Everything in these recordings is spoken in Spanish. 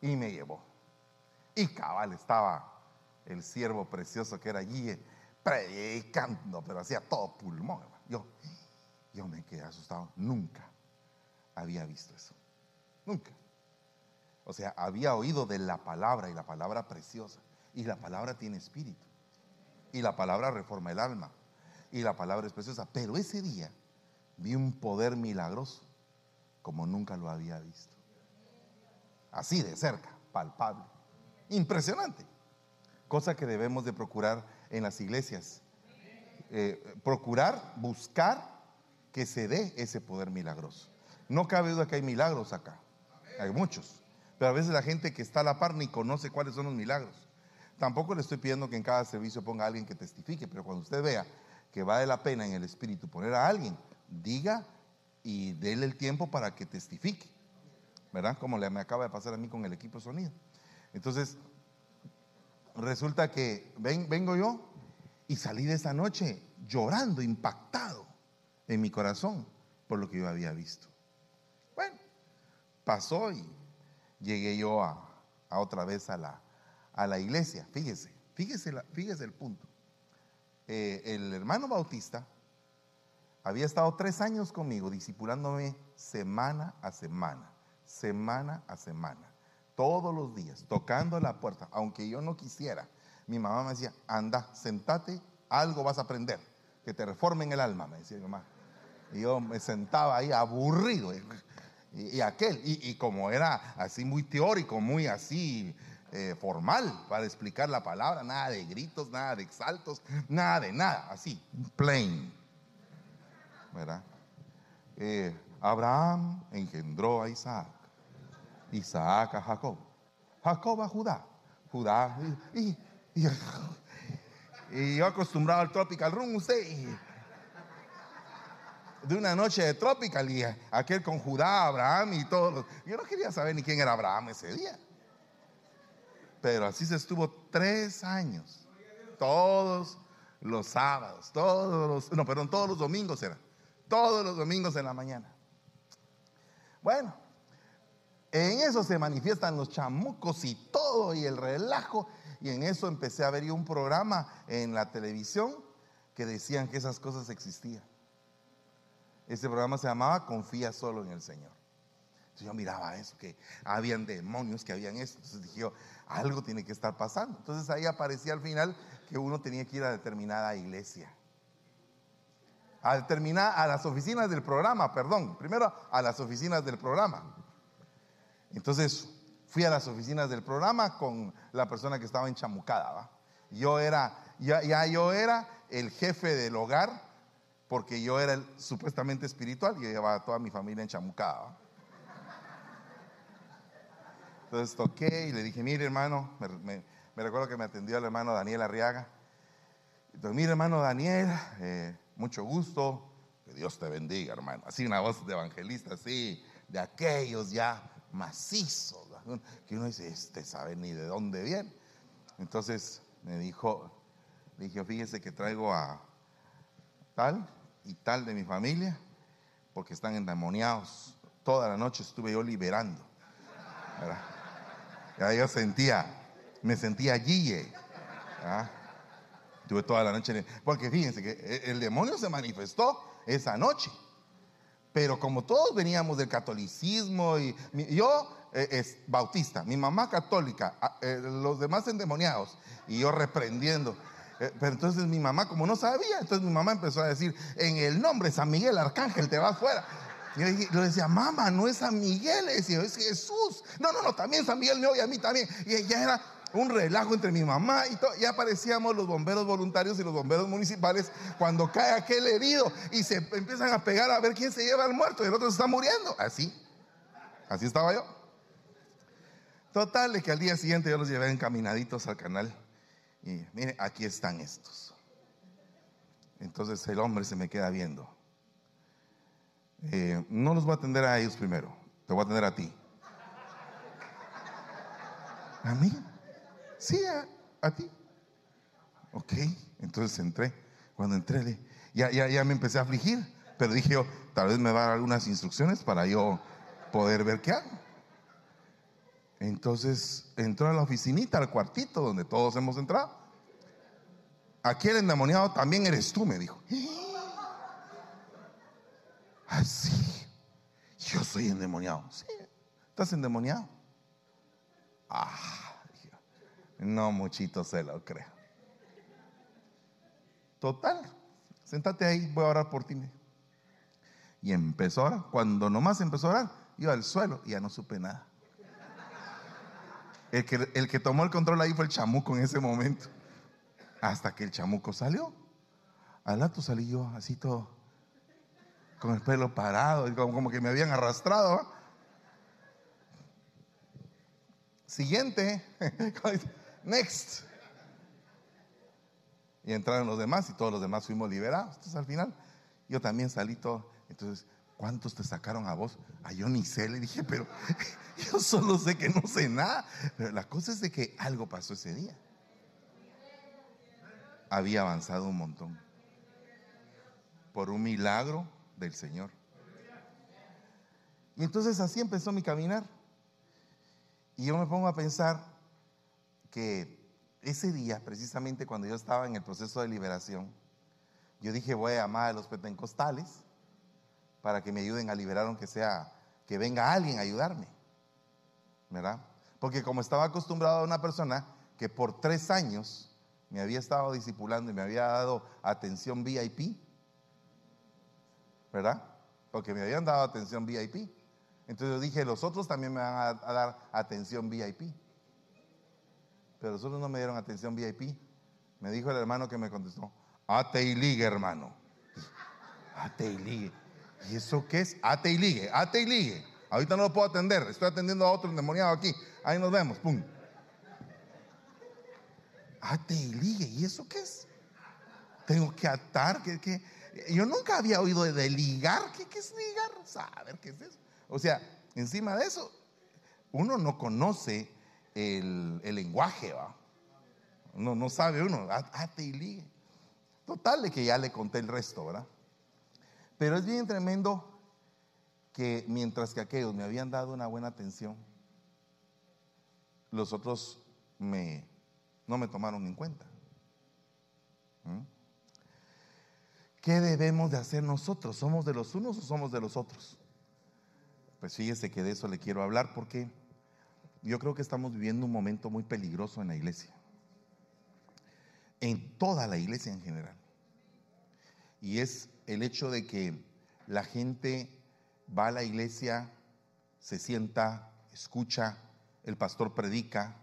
Y me llevó. Y cabal estaba el siervo precioso que era allí eh, predicando, pero hacía todo pulmón. Yo, yo me quedé asustado. Nunca había visto eso. Nunca. O sea, había oído de la palabra y la palabra preciosa. Y la palabra tiene espíritu. Y la palabra reforma el alma. Y la palabra es preciosa. Pero ese día vi un poder milagroso como nunca lo había visto. Así de cerca, palpable. Impresionante. Cosa que debemos de procurar en las iglesias. Eh, procurar, buscar que se dé ese poder milagroso. No cabe duda que hay milagros acá. Hay muchos. Pero a veces la gente que está a la par ni conoce cuáles son los milagros. Tampoco le estoy pidiendo que en cada servicio ponga a alguien que testifique, pero cuando usted vea que vale la pena en el espíritu poner a alguien, diga y déle el tiempo para que testifique. ¿Verdad? Como le, me acaba de pasar a mí con el equipo sonido. Entonces, resulta que ven, vengo yo y salí de esa noche llorando, impactado en mi corazón por lo que yo había visto. Bueno, pasó y llegué yo a, otra vez a la, iglesia. Fíjese, fíjese, fíjese el punto. Eh, el hermano Bautista había estado tres años conmigo, disipulándome semana a semana, semana a semana, todos los días, tocando la puerta, aunque yo no quisiera. Mi mamá me decía, anda, sentate, algo vas a aprender, que te reformen el alma, me decía mi mamá. Y yo me sentaba ahí aburrido. Y, aquel, y, como era así muy teórico, muy así eh, formal para explicar la palabra, nada de gritos, nada de exaltos, nada de nada, así, plain. ¿Verdad? Eh, Abraham engendró a Isaac, Isaac a Jacob, Jacob a Judá, Judá, y, y, yo acostumbrado al tropical room, usted, de una noche de tropical y aquel con Judá, Abraham y todos. Yo no quería saber ni quién era Abraham ese día. Pero así se estuvo tres años. Todos los sábados, todos los, no, perdón, todos los domingos era. Todos los domingos en la mañana. Bueno, en eso se manifiestan los chamucos y todo y el relajo. Y en eso empecé a ver un programa en la televisión que decían que esas cosas existían. Ese programa se llamaba Confía solo en el Señor. Entonces yo miraba eso, que habían demonios, que habían esto. Entonces dije yo, algo tiene que estar pasando. Entonces ahí aparecía al final que uno tenía que ir a determinada iglesia. A determinar a las oficinas del programa, perdón. Primero a las oficinas del programa. Entonces fui a las oficinas del programa con la persona que estaba enchamucada. ¿va? Yo era, ya, yo era el jefe del hogar porque yo era el, supuestamente espiritual y llevaba a toda mi familia enchamucada. Entonces toqué y le dije, mire hermano, me, recuerdo que me atendió el hermano Daniel Arriaga. Entonces, mire hermano Daniel, eh, mucho gusto, que Dios te bendiga hermano. Así una voz de evangelista, así, de aquellos ya macizos, que uno dice, este sabe ni de dónde viene. Entonces me dijo, dije, fíjese que traigo a tal, y tal de mi familia, porque están endemoniados. Toda la noche estuve yo liberando. Ya yo sentía, me sentía allí. Estuve toda la noche. Porque fíjense que el demonio se manifestó esa noche. Pero como todos veníamos del catolicismo y yo eh, es bautista, mi mamá católica, eh, los demás endemoniados y yo reprendiendo. Eh, pero entonces mi mamá, como no sabía, entonces mi mamá empezó a decir, en el nombre San Miguel Arcángel te vas fuera. Y yo, decía, mamá, no es San Miguel, le es Jesús. No, no, no, también San Miguel me oye a mí también. Y ya era un relajo entre mi mamá y todo. Ya aparecíamos los bomberos voluntarios y los bomberos municipales cuando cae aquel herido y se empiezan a pegar a ver quién se lleva al muerto y el otro se está muriendo. Así, así estaba yo. Total, de que al día siguiente yo los llevé encaminaditos al canal y mire, aquí están estos. Entonces el hombre se me queda viendo. Eh, no los voy a atender a ellos primero, te voy a atender a ti. ¿A mí? Sí, a, ti. Ok, entonces entré. Cuando entré, ya, ya, ya me empecé a afligir, pero dije yo, tal vez me va a dar algunas instrucciones para yo poder ver qué hago. Entonces entró a la oficinita, al cuartito donde todos hemos entrado. Aquí el endemoniado también eres tú, me dijo. Así. Yo soy endemoniado. Sí. ¿Estás endemoniado? Ah, no muchito se lo creo. Total, sentate ahí, voy a orar por ti. Y empezó a orar. Cuando nomás empezó a orar, iba al suelo y ya no supe nada. El que, el que tomó el control ahí fue el chamuco en ese momento. Hasta que el chamuco salió. Al rato salí yo así todo, con el pelo parado, como, como que me habían arrastrado. Siguiente, next. Y entraron los demás y todos los demás fuimos liberados. Entonces al final yo también salí todo. Entonces, ¿cuántos te sacaron a vos? A yo ni sé, le dije, pero yo solo sé que no sé nada. Pero la cosa es de que algo pasó ese día. Había avanzado un montón. Por un milagro del Señor. Y entonces así empezó mi caminar. Y yo me pongo a pensar que ese día, precisamente cuando yo estaba en el proceso de liberación, yo dije, voy a llamar a los pentecostales para que me ayuden a liberar, aunque sea que venga alguien a ayudarme. ¿Verdad? Porque como estaba acostumbrado a una persona que por tres años me había estado discipulando y me había dado atención VIP, ¿verdad? Porque me habían dado atención VIP. Entonces yo dije, los otros también me van a, a dar atención VIP. Pero los otros no me dieron atención VIP. Me dijo el hermano que me contestó, ate y ligue, hermano. Ate y ligue. ¿Y eso qué es? Ate y ligue, ate y ligue. Ahorita no lo puedo atender, estoy atendiendo a otro endemoniado aquí. Ahí nos vemos, pum. Ate y ligue, ¿y eso qué es? Tengo que atar, que, yo nunca había oído de, ligar, ¿Qué, ¿qué, es ligar? Saber qué es eso. O sea, encima de eso, uno no conoce el, lenguaje, ¿va? No, no sabe uno, ate y ligue. Total de que ya le conté el resto, ¿verdad? Pero es bien tremendo que mientras que aquellos me habían dado una buena atención, los otros me, no me tomaron en cuenta. ¿Mm? ¿Qué debemos de hacer nosotros? ¿Somos de los unos o somos de los otros? Pues fíjese que de eso le quiero hablar porque yo creo que estamos viviendo un momento muy peligroso en la iglesia. En toda la iglesia en general. Y es el hecho de que la gente va a la iglesia, se sienta, escucha, el pastor predica,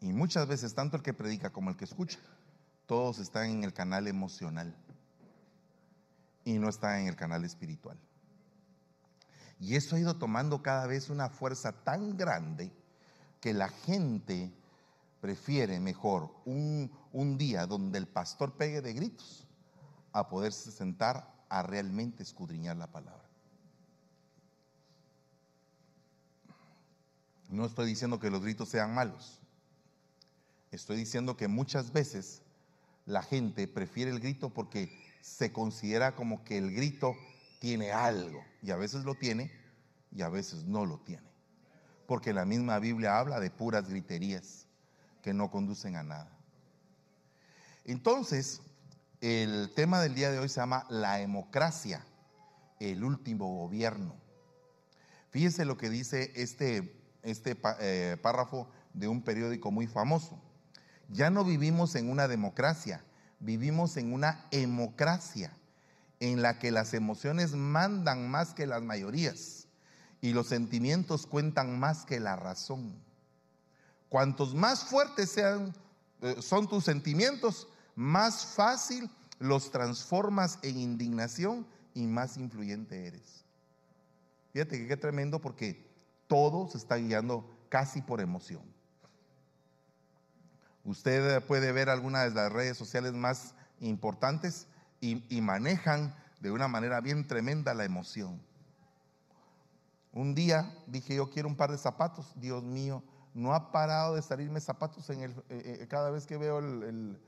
y muchas veces tanto el que predica como el que escucha, todos están en el canal emocional y no están en el canal espiritual. Y eso ha ido tomando cada vez una fuerza tan grande que la gente prefiere mejor un, un día donde el pastor pegue de gritos a poderse sentar a realmente escudriñar la palabra. No estoy diciendo que los gritos sean malos. Estoy diciendo que muchas veces la gente prefiere el grito porque se considera como que el grito tiene algo. Y a veces lo tiene y a veces no lo tiene porque la misma Biblia habla de puras griterías que no conducen a nada. Entonces, el tema del día de hoy se llama la democracia, el último gobierno. Fíjese lo que dice este, este eh, párrafo de un periódico muy famoso. Ya no vivimos en una democracia, vivimos en una democracia en la que las emociones mandan más que las mayorías y los sentimientos cuentan más que la razón. Cuantos más fuertes sean, eh, son tus sentimientos, más fácil los transformas en indignación y más influyente eres. Fíjate que qué tremendo porque todo se está guiando casi por emoción. Usted puede ver algunas de las redes sociales más importantes y manejan de una manera bien tremenda la emoción. Un día dije, yo quiero un par de zapatos. Dios mío, no ha parado de salirme zapatos en el, eh, eh, cada vez que veo el,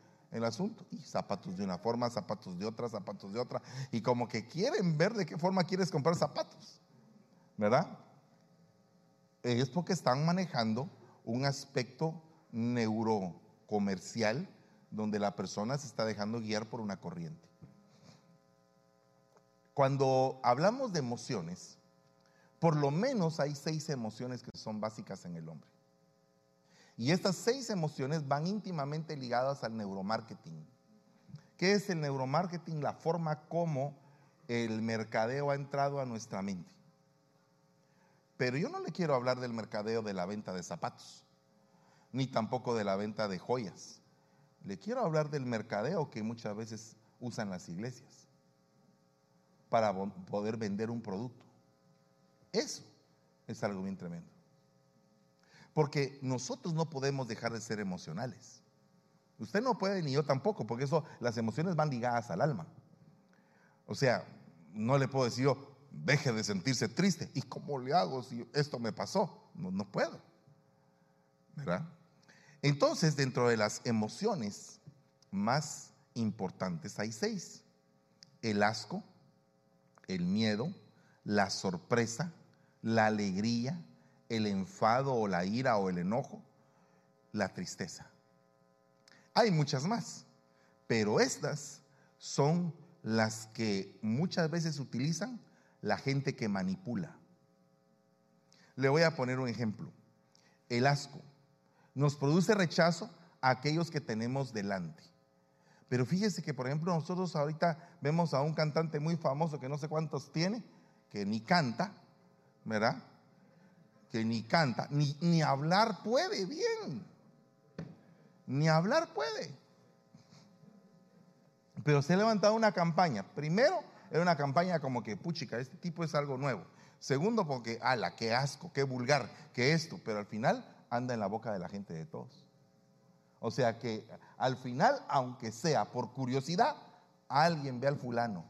asunto. Y zapatos de una forma, zapatos de otra, zapatos de otra. Y como que quieren ver de qué forma quieres comprar zapatos. ¿Verdad? es porque están manejando un aspecto neurocomercial donde la persona se está dejando guiar por una corriente. Cuando hablamos de emociones, por lo menos hay seis emociones que son básicas en el hombre. Y estas seis emociones van íntimamente ligadas al neuromarketing. ¿Qué es el neuromarketing? La forma como el mercadeo ha entrado a nuestra mente. Pero yo no le quiero hablar del mercadeo de la venta de zapatos, ni tampoco de la venta de joyas. Le quiero hablar del mercadeo que muchas veces usan las iglesias para poder vender un producto. Eso es algo bien tremendo. Porque nosotros no podemos dejar de ser emocionales. Usted no puede ni yo tampoco, porque eso, las emociones van ligadas al alma. O sea, no le puedo decir yo, deje de sentirse triste. ¿Y cómo le hago si esto me pasó? No, no puedo. ¿Verdad? Entonces, dentro de las emociones más importantes hay seis. El asco, el miedo, la sorpresa, la alegría, el enfado o la ira o el enojo, la tristeza. Hay muchas más, pero estas son las que muchas veces utilizan la gente que manipula. Le voy a poner un ejemplo. El asco nos produce rechazo a aquellos que tenemos delante. Pero fíjese que, por ejemplo, nosotros ahorita vemos a un cantante muy famoso que no sé cuántos tiene, que ni canta, ¿verdad? Que ni canta, ni, ni hablar puede bien. Ni hablar puede. Pero se ha levantado una campaña. Primero, era una campaña como que, puchica, este tipo es algo nuevo. Segundo, porque, ala, qué asco, qué vulgar, qué esto. Pero al final anda en la boca de la gente de todos. O sea que al final, aunque sea por curiosidad, alguien ve al fulano.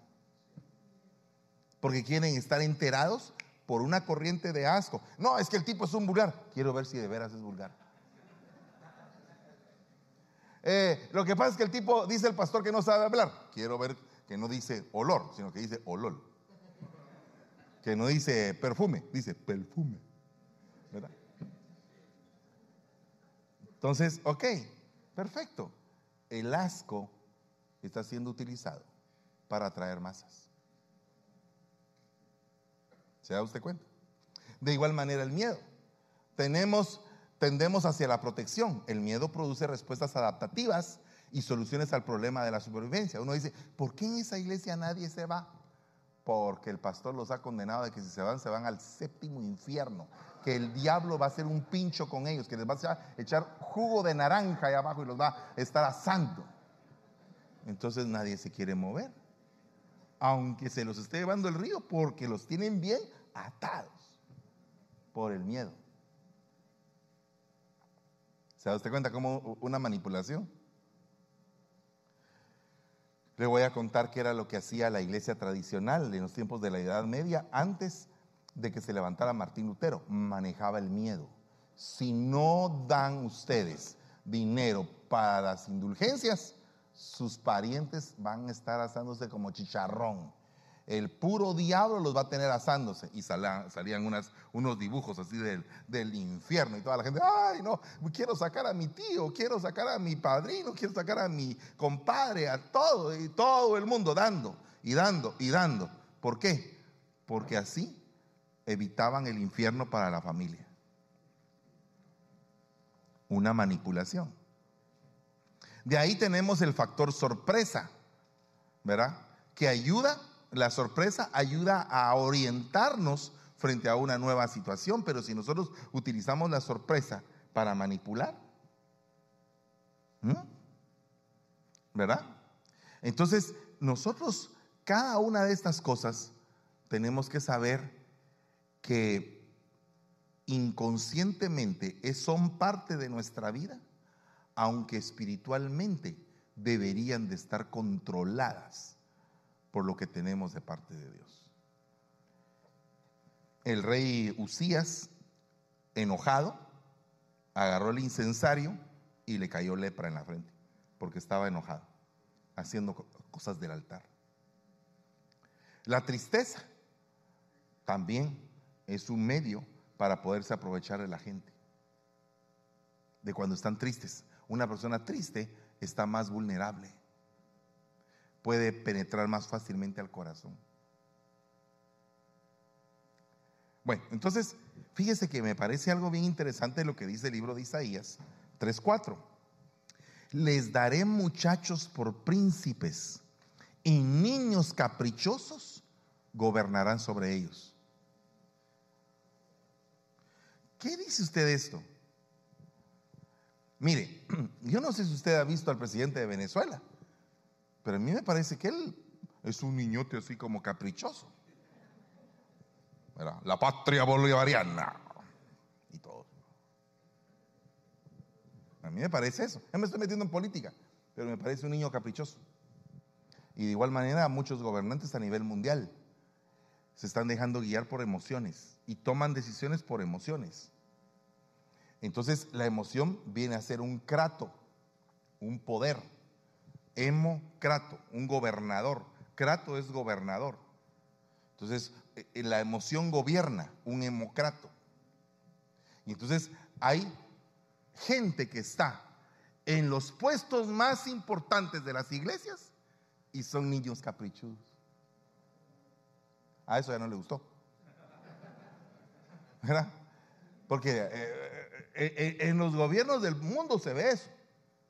Porque quieren estar enterados por una corriente de asco. No, es que el tipo es un vulgar. Quiero ver si de veras es vulgar. Eh, lo que pasa es que el tipo dice el pastor que no sabe hablar. Quiero ver que no dice olor, sino que dice olor. Que no dice perfume, dice perfume. ¿Verdad? Entonces, ok, perfecto. El asco está siendo utilizado para atraer masas. ¿Se da usted cuenta? De igual manera el miedo. Tenemos, tendemos hacia la protección. El miedo produce respuestas adaptativas y soluciones al problema de la supervivencia. Uno dice, ¿por qué en esa iglesia nadie se va? Porque el pastor los ha condenado de que si se van, se van al séptimo infierno. Que el diablo va a hacer un pincho con ellos, que les va a echar jugo de naranja ahí abajo y los va a estar asando. Entonces nadie se quiere mover. Aunque se los esté llevando el río, porque los tienen bien atados por el miedo. ¿Se da usted cuenta como una manipulación? Le voy a contar qué era lo que hacía la iglesia tradicional en los tiempos de la Edad Media antes de que se levantara Martín Lutero. Manejaba el miedo. Si no dan ustedes dinero para las indulgencias, sus parientes van a estar asándose como chicharrón el puro diablo los va a tener asándose. Y salían, unos dibujos así del, del, infierno y toda la gente, ay no, quiero sacar a mi tío, quiero sacar a mi padrino, quiero sacar a mi compadre, a todo, y todo el mundo dando y dando y dando. ¿Por qué? Porque así evitaban el infierno para la familia. Una manipulación. De ahí tenemos el factor sorpresa, ¿verdad? Que ayuda la sorpresa ayuda a orientarnos frente a una nueva situación, pero si nosotros utilizamos la sorpresa para manipular, ¿verdad? Entonces, nosotros, cada una de estas cosas, tenemos que saber que inconscientemente son parte de nuestra vida, aunque espiritualmente deberían de estar controladas por lo que tenemos de parte de Dios. El rey Usías, enojado, agarró el incensario y le cayó lepra en la frente, porque estaba enojado, haciendo cosas del altar. La tristeza también es un medio para poderse aprovechar de la gente. De cuando están tristes. Una persona triste está más vulnerable. Puede penetrar más fácilmente al corazón. Bueno, entonces, fíjese que me parece algo bien interesante lo que dice el libro de Isaías 3.4. Les daré muchachos por príncipes y niños caprichosos gobernarán sobre ellos. ¿Qué dice usted esto? Mire, yo no sé si usted ha visto al presidente de Venezuela, pero a mí me parece que él es un niñote así como caprichoso. La patria bolivariana y todo. A mí me parece eso. Yo me estoy metiendo en política, pero me parece un niño caprichoso. Y de igual manera muchos gobernantes a nivel mundial se están dejando guiar por emociones y toman decisiones por emociones. Entonces la emoción viene a ser un crato, un poder. Hemocrato, un gobernador. Crato es gobernador. Entonces eh, la emoción gobierna, un hemocrato. Y entonces hay gente que está en los puestos más importantes de las iglesias y son niños caprichudos. A eso ya no le gustó. ¿Verdad? Porque eh, eh, eh, en los gobiernos del mundo se ve eso.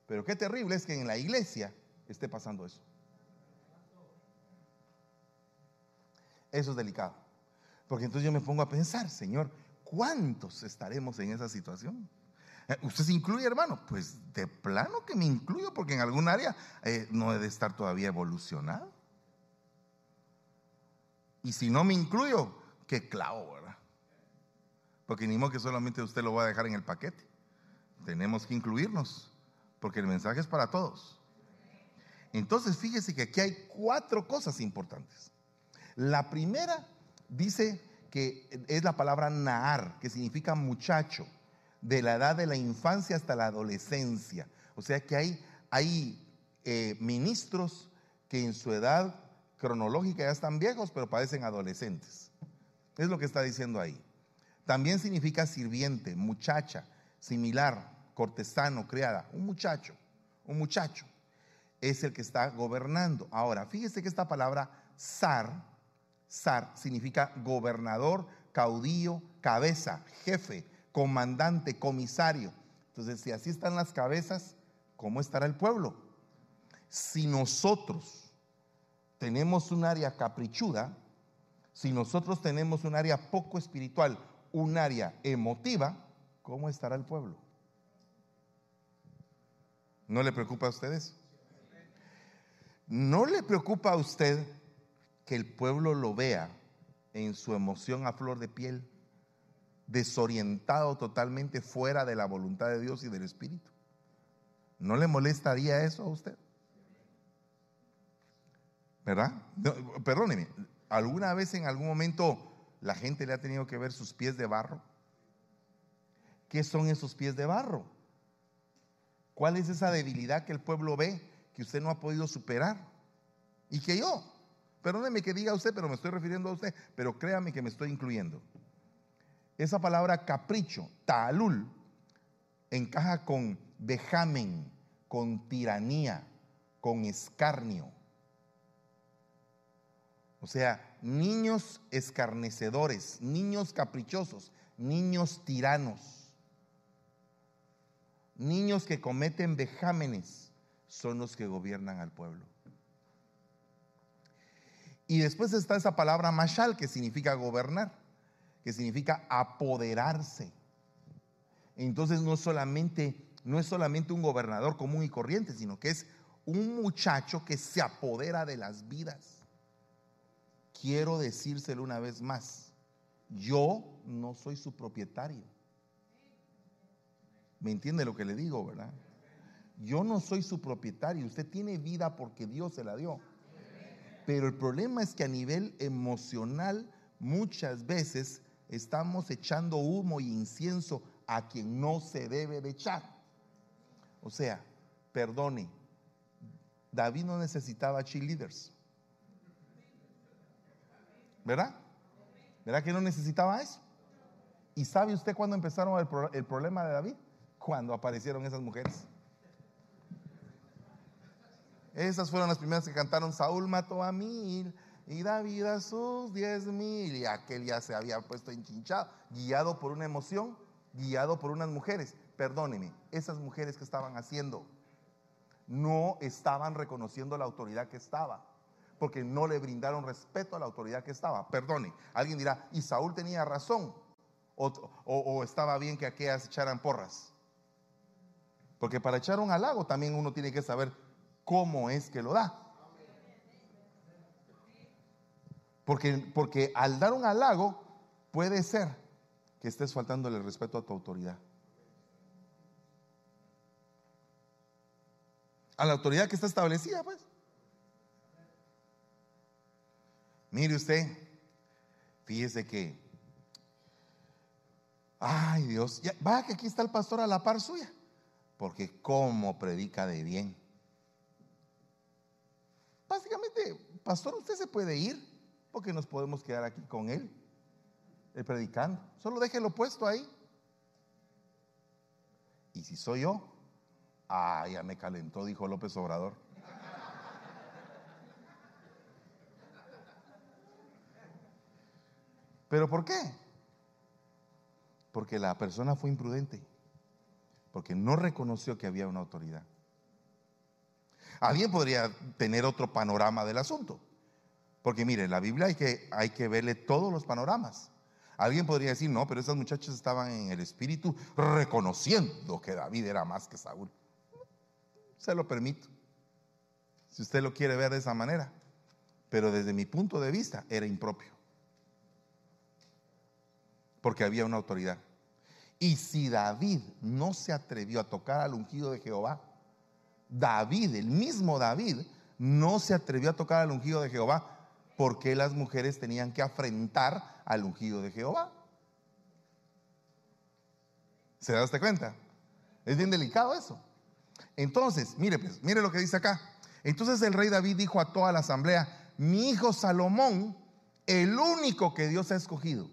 Pero qué terrible es que en la iglesia esté pasando eso. Eso es delicado. Porque entonces yo me pongo a pensar, Señor, ¿cuántos estaremos en esa situación? Eh, ¿Usted se incluye, hermano? Pues de plano que me incluyo porque en algún área eh, no he de estar todavía evolucionado. Y si no me incluyo, qué clavo, ¿verdad? Porque ni modo que solamente usted lo va a dejar en el paquete. Tenemos que incluirnos, porque el mensaje es para todos. Entonces, fíjese que aquí hay cuatro cosas importantes. La primera dice que es la palabra Nahar, que significa muchacho de la edad de la infancia hasta la adolescencia. O sea que hay, hay eh, ministros que en su edad cronológica ya están viejos, pero parecen adolescentes. Es lo que está diciendo ahí. También significa sirviente, muchacha, similar, cortesano, criada. Un muchacho, un muchacho es el que está gobernando. Ahora, fíjese que esta palabra zar, zar significa gobernador, caudillo, cabeza, jefe, comandante, comisario. Entonces, si así están las cabezas, ¿cómo estará el pueblo? Si nosotros tenemos un área caprichuda, si nosotros tenemos un área poco espiritual, un área emotiva, ¿cómo estará el pueblo? ¿No le preocupa a usted eso? ¿No le preocupa a usted que el pueblo lo vea en su emoción a flor de piel? desorientado totalmente fuera de la voluntad de Dios y del Espíritu. ¿No le molestaría eso a usted? ¿Verdad? perdóneme, ¿alguna vez en algún momento la gente le ha tenido que ver sus pies de barro? ¿Qué son esos pies de barro? ¿Cuál es esa debilidad que el pueblo ve que usted no ha podido superar? Y que yo, perdóneme que diga usted, pero me estoy refiriendo a usted, pero créame que me estoy incluyendo. Esa palabra capricho, talul, encaja con vejamen, con tiranía, con escarnio. O sea, niños escarnecedores, niños caprichosos, niños tiranos, niños que cometen vejámenes son los que gobiernan al pueblo. Y después está esa palabra mashal que significa gobernar que significa apoderarse. Entonces no solamente no es solamente un gobernador común y corriente, sino que es un muchacho que se apodera de las vidas. Quiero decírselo una vez más, yo no soy su propietario. ¿Me entiende lo que le digo, verdad? Yo no soy su propietario, usted tiene vida porque Dios se la dio. Pero el problema es que a nivel emocional muchas veces estamos echando humo y incienso a quien no se debe de echar. O sea, perdone, David no necesitaba cheerleaders. ¿Verdad? ¿Verdad que no necesitaba eso? ¿Y sabe usted cuándo empezaron el, el problema de David? Cuando aparecieron esas mujeres. Esas fueron las primeras que cantaron, Saúl mató a mil y David a sus diez mil. Y aquel ya se había puesto enchinchado, guiado por una emoción, guiado por unas mujeres. Perdóneme, esas mujeres que estaban haciendo no estaban reconociendo la autoridad que estaba, porque no le brindaron respeto a la autoridad que estaba. Perdone, alguien dirá, ¿y Saúl tenía razón? ¿O, o estaba bien que aquellas echaran porras? Porque para echar un halago también uno tiene que saber cómo es que lo da. Porque, porque al dar un halago puede ser que estés faltándole el respeto a tu autoridad. A la autoridad que está establecida, pues. Mire usted, fíjese que, ay Dios, ya, vaya que aquí está el pastor a la par suya, porque cómo predica de bien. Pastor, usted se puede ir porque nos podemos quedar aquí con él, el predicando. Solo déjelo puesto ahí. Y si soy yo, ah, ya me calentó, dijo López Obrador. ¿Pero por qué? Porque la persona fue imprudente, porque no reconoció que había una autoridad. Alguien podría tener otro panorama del asunto. Porque mire, en la Biblia hay que, hay que verle todos los panoramas. Alguien podría decir, no, pero esas muchachas estaban en el espíritu reconociendo que David era más que Saúl. Se lo permito. Si usted lo quiere ver de esa manera. Pero desde mi punto de vista era impropio. Porque había una autoridad. Y si David no se atrevió a tocar al ungido de Jehová, David, el mismo David, no se atrevió a tocar al ungido de Jehová porque las mujeres tenían que afrentar al ungido de Jehová. ¿Se da cuenta? Es bien delicado eso. Entonces, mire, pues, mire lo que dice acá. Entonces el rey David dijo a toda la asamblea: Mi hijo Salomón, el único que Dios ha escogido.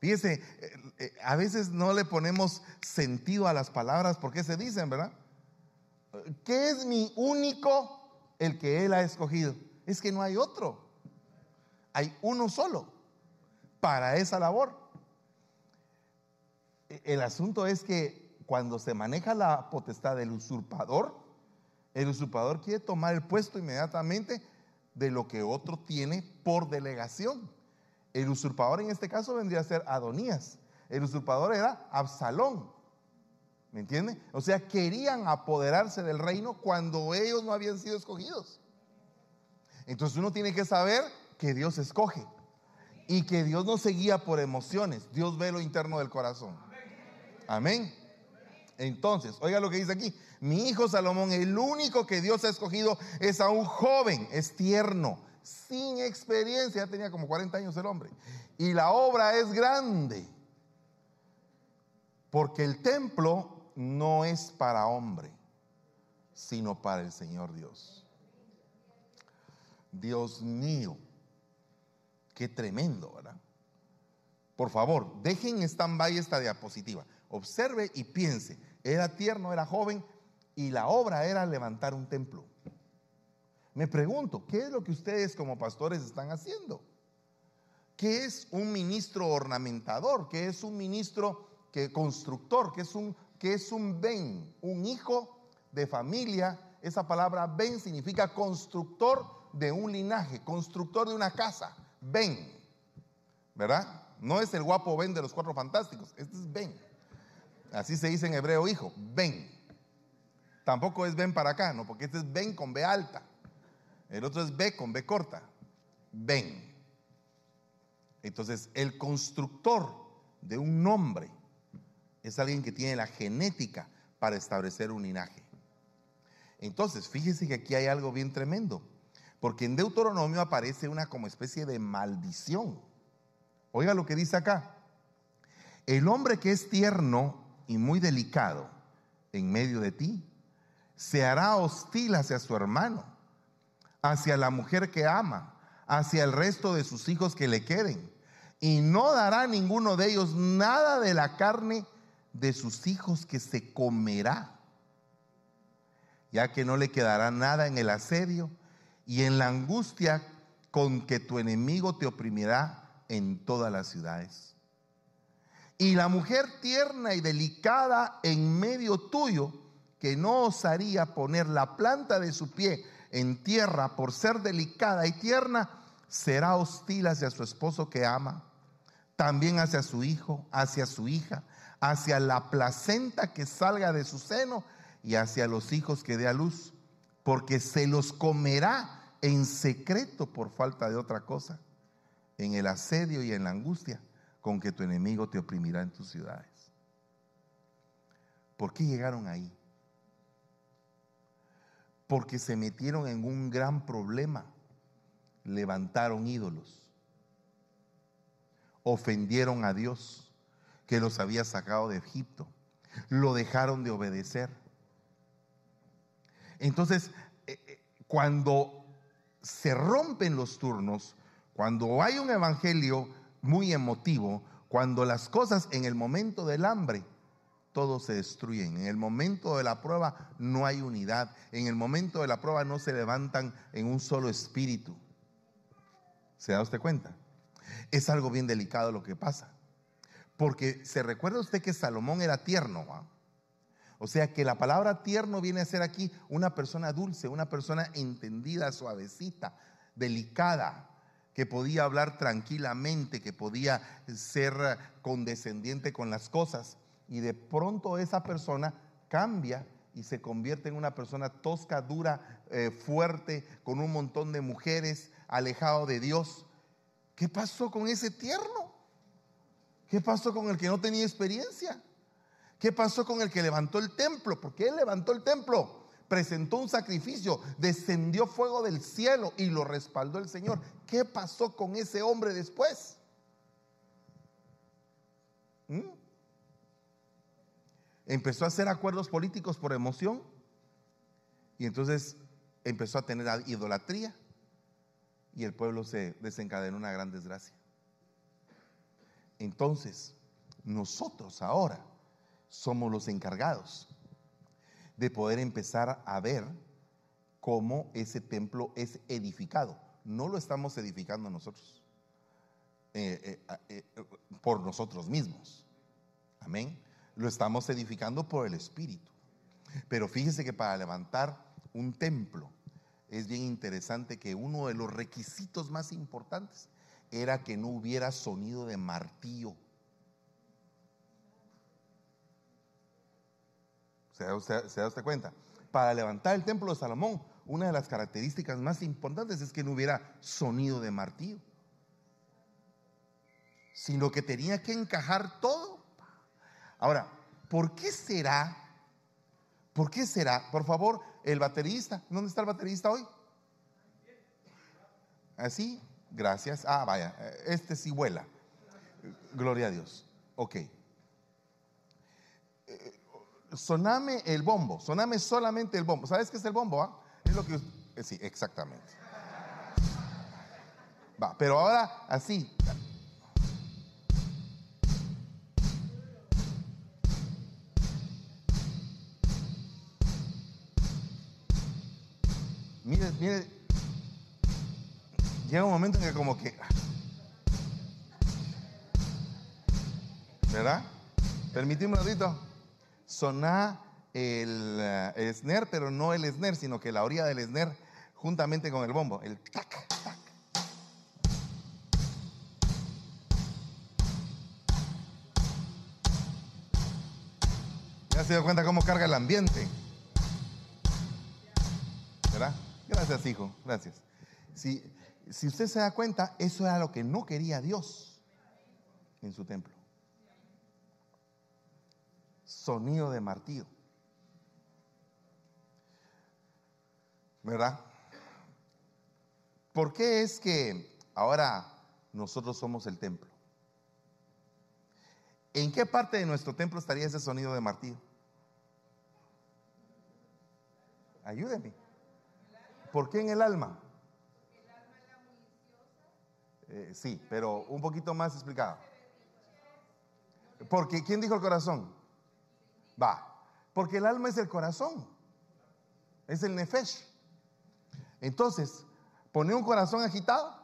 Fíjese, eh, eh, a veces no le ponemos sentido a las palabras porque se dicen, ¿verdad? ¿Qué es mi único el que Él ha escogido? Es que no hay otro. Hay uno solo para esa labor. El asunto es que cuando se maneja la potestad del usurpador, el usurpador quiere tomar el puesto inmediatamente de lo que otro tiene por delegación. El usurpador en este caso vendría a ser Adonías. El usurpador era Absalón. ¿Me entiende? O sea, querían apoderarse del reino cuando ellos no habían sido escogidos. Entonces uno tiene que saber que Dios escoge y que Dios no se guía por emociones. Dios ve lo interno del corazón. Amén. Entonces, oiga lo que dice aquí. Mi hijo Salomón, el único que Dios ha escogido es a un joven, es tierno, sin experiencia, ya tenía como 40 años el hombre. Y la obra es grande, porque el templo no es para hombre, sino para el Señor Dios. Dios mío, qué tremendo, ¿verdad? Por favor, dejen en stand-by esta diapositiva. Observe y piense. Era tierno, era joven y la obra era levantar un templo. Me pregunto, ¿qué es lo que ustedes como pastores están haciendo? ¿Qué es un ministro ornamentador? ¿Qué es un ministro que constructor? ¿Qué es un que es un ben, un hijo de familia. Esa palabra ben significa constructor de un linaje, constructor de una casa. Ben, ¿verdad? No es el guapo Ben de los cuatro fantásticos, este es Ben. Así se dice en hebreo hijo, Ben. Tampoco es Ben para acá, no, porque este es Ben con B alta. El otro es B con B corta. Ben. Entonces, el constructor de un nombre es alguien que tiene la genética para establecer un linaje. Entonces, fíjese que aquí hay algo bien tremendo, porque en Deuteronomio aparece una como especie de maldición. Oiga lo que dice acá. El hombre que es tierno y muy delicado en medio de ti, se hará hostil hacia su hermano, hacia la mujer que ama, hacia el resto de sus hijos que le queden y no dará a ninguno de ellos nada de la carne de sus hijos que se comerá, ya que no le quedará nada en el asedio y en la angustia con que tu enemigo te oprimirá en todas las ciudades. Y la mujer tierna y delicada en medio tuyo, que no osaría poner la planta de su pie en tierra por ser delicada y tierna, será hostil hacia su esposo que ama, también hacia su hijo, hacia su hija, hacia la placenta que salga de su seno y hacia los hijos que dé a luz, porque se los comerá en secreto por falta de otra cosa, en el asedio y en la angustia con que tu enemigo te oprimirá en tus ciudades. ¿Por qué llegaron ahí? Porque se metieron en un gran problema. Levantaron ídolos. Ofendieron a Dios que los había sacado de Egipto. Lo dejaron de obedecer. Entonces, eh, eh, cuando se rompen los turnos, cuando hay un evangelio muy emotivo cuando las cosas en el momento del hambre, todo se destruyen. En el momento de la prueba no hay unidad. En el momento de la prueba no se levantan en un solo espíritu. ¿Se da usted cuenta? Es algo bien delicado lo que pasa. Porque se recuerda usted que Salomón era tierno. O sea que la palabra tierno viene a ser aquí una persona dulce, una persona entendida, suavecita, delicada, que podía hablar tranquilamente, que podía ser condescendiente con las cosas. Y de pronto esa persona cambia y se convierte en una persona tosca, dura, eh, fuerte, con un montón de mujeres, alejado de Dios. ¿Qué pasó con ese tierno? ¿Qué pasó con el que no tenía experiencia? ¿Qué pasó con el que levantó el templo? Porque él levantó el templo presentó un sacrificio, descendió fuego del cielo y lo respaldó el Señor. ¿Qué pasó con ese hombre después? ¿Mm? Empezó a hacer acuerdos políticos por emoción y entonces empezó a tener idolatría y el pueblo se desencadenó una gran desgracia. Entonces, nosotros ahora somos los encargados de poder empezar a ver cómo ese templo es edificado. No lo estamos edificando nosotros, eh, eh, eh, por nosotros mismos. Amén. Lo estamos edificando por el Espíritu. Pero fíjese que para levantar un templo es bien interesante que uno de los requisitos más importantes era que no hubiera sonido de martillo ¿Se da, usted, cuenta? Para levantar el templo de Salomón, una de las características más importantes es que no hubiera sonido de martillo, sino que tenía que encajar todo. Ahora, ¿por qué será? ¿Por qué será? Por favor, el baterista, ¿dónde está el baterista hoy? Así, gracias. Ah, vaya, este sí vuela. Gloria a Dios. Ok soname el bombo, soname solamente el bombo. ¿Sabes qué es el bombo? Ah? Es lo que... Eh, sí, exactamente. Va, pero ahora así. Mire, mire, llega un momento en que como que... ¿Verdad? Permíteme un ratito soná el, eh, snare, pero no el snare, sino que la orilla del snare juntamente con el bombo, el tac, tac. ¿Ya se dio cuenta cómo carga el ambiente? ¿Verdad? Gracias, hijo, gracias. Si, si usted se da cuenta, eso era lo que no quería Dios en su templo sonido de martillo. ¿Verdad? ¿Por qué es que ahora nosotros somos el templo? ¿En qué parte de nuestro templo estaría ese sonido de martillo? Ayúdeme. ¿Por qué en el alma? Eh, sí, pero un poquito más explicado. Porque, ¿quién dijo el corazón? Va, porque el alma es el corazón, es el nefesh. Entonces, pone un corazón agitado.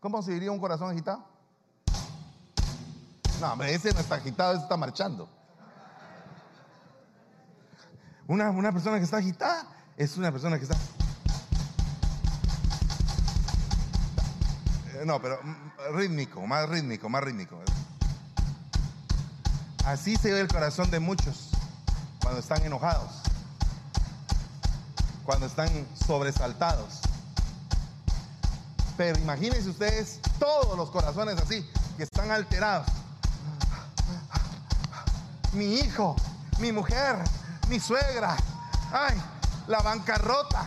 ¿Cómo se diría un corazón agitado? No, hombre, ese no está agitado, ese está marchando. Una, una persona que está agitada es una persona que está... no, pero rítmico, más rítmico, más rítmico. Así se ve el corazón de muchos cuando están enojados, cuando están sobresaltados. Pero imagínense ustedes todos los corazones así, que están alterados. Mi hijo, mi mujer, mi suegra, ay, la bancarrota,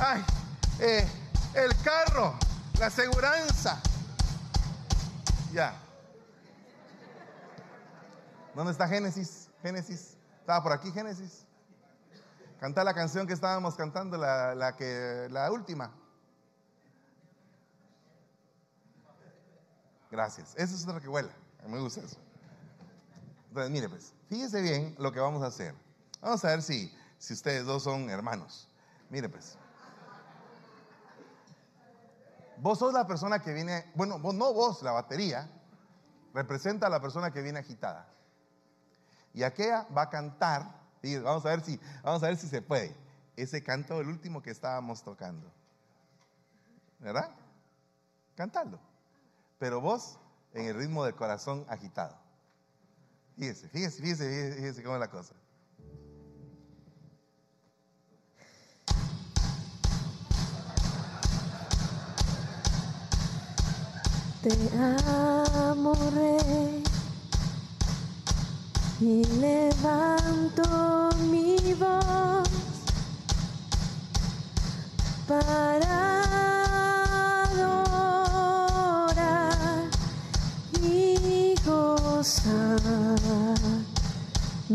ay, eh, el carro, la aseguranza. Ya. ¿Dónde está Génesis? Génesis. ¿Estaba por aquí Génesis? Canta la canción que estábamos cantando, la, la que, la última. Gracias. Esa es otra que vuela. Me gusta eso. Entonces, mire, pues, fíjese bien lo que vamos a hacer. Vamos a ver si, si ustedes dos son hermanos. Mire, pues. Vos sos la persona que viene, bueno, vos no vos, la batería, representa a la persona que viene agitada. Y aquella va a cantar, y vamos a ver si, vamos a ver si se puede. Ese canto, el último que estábamos tocando. ¿Verdad? Cantando. Pero vos en el ritmo del corazón agitado. Fíjese, fíjese, fíjese, fíjese cómo es la cosa. Te amo, Rey, y levanto mi voz para adorar y gozar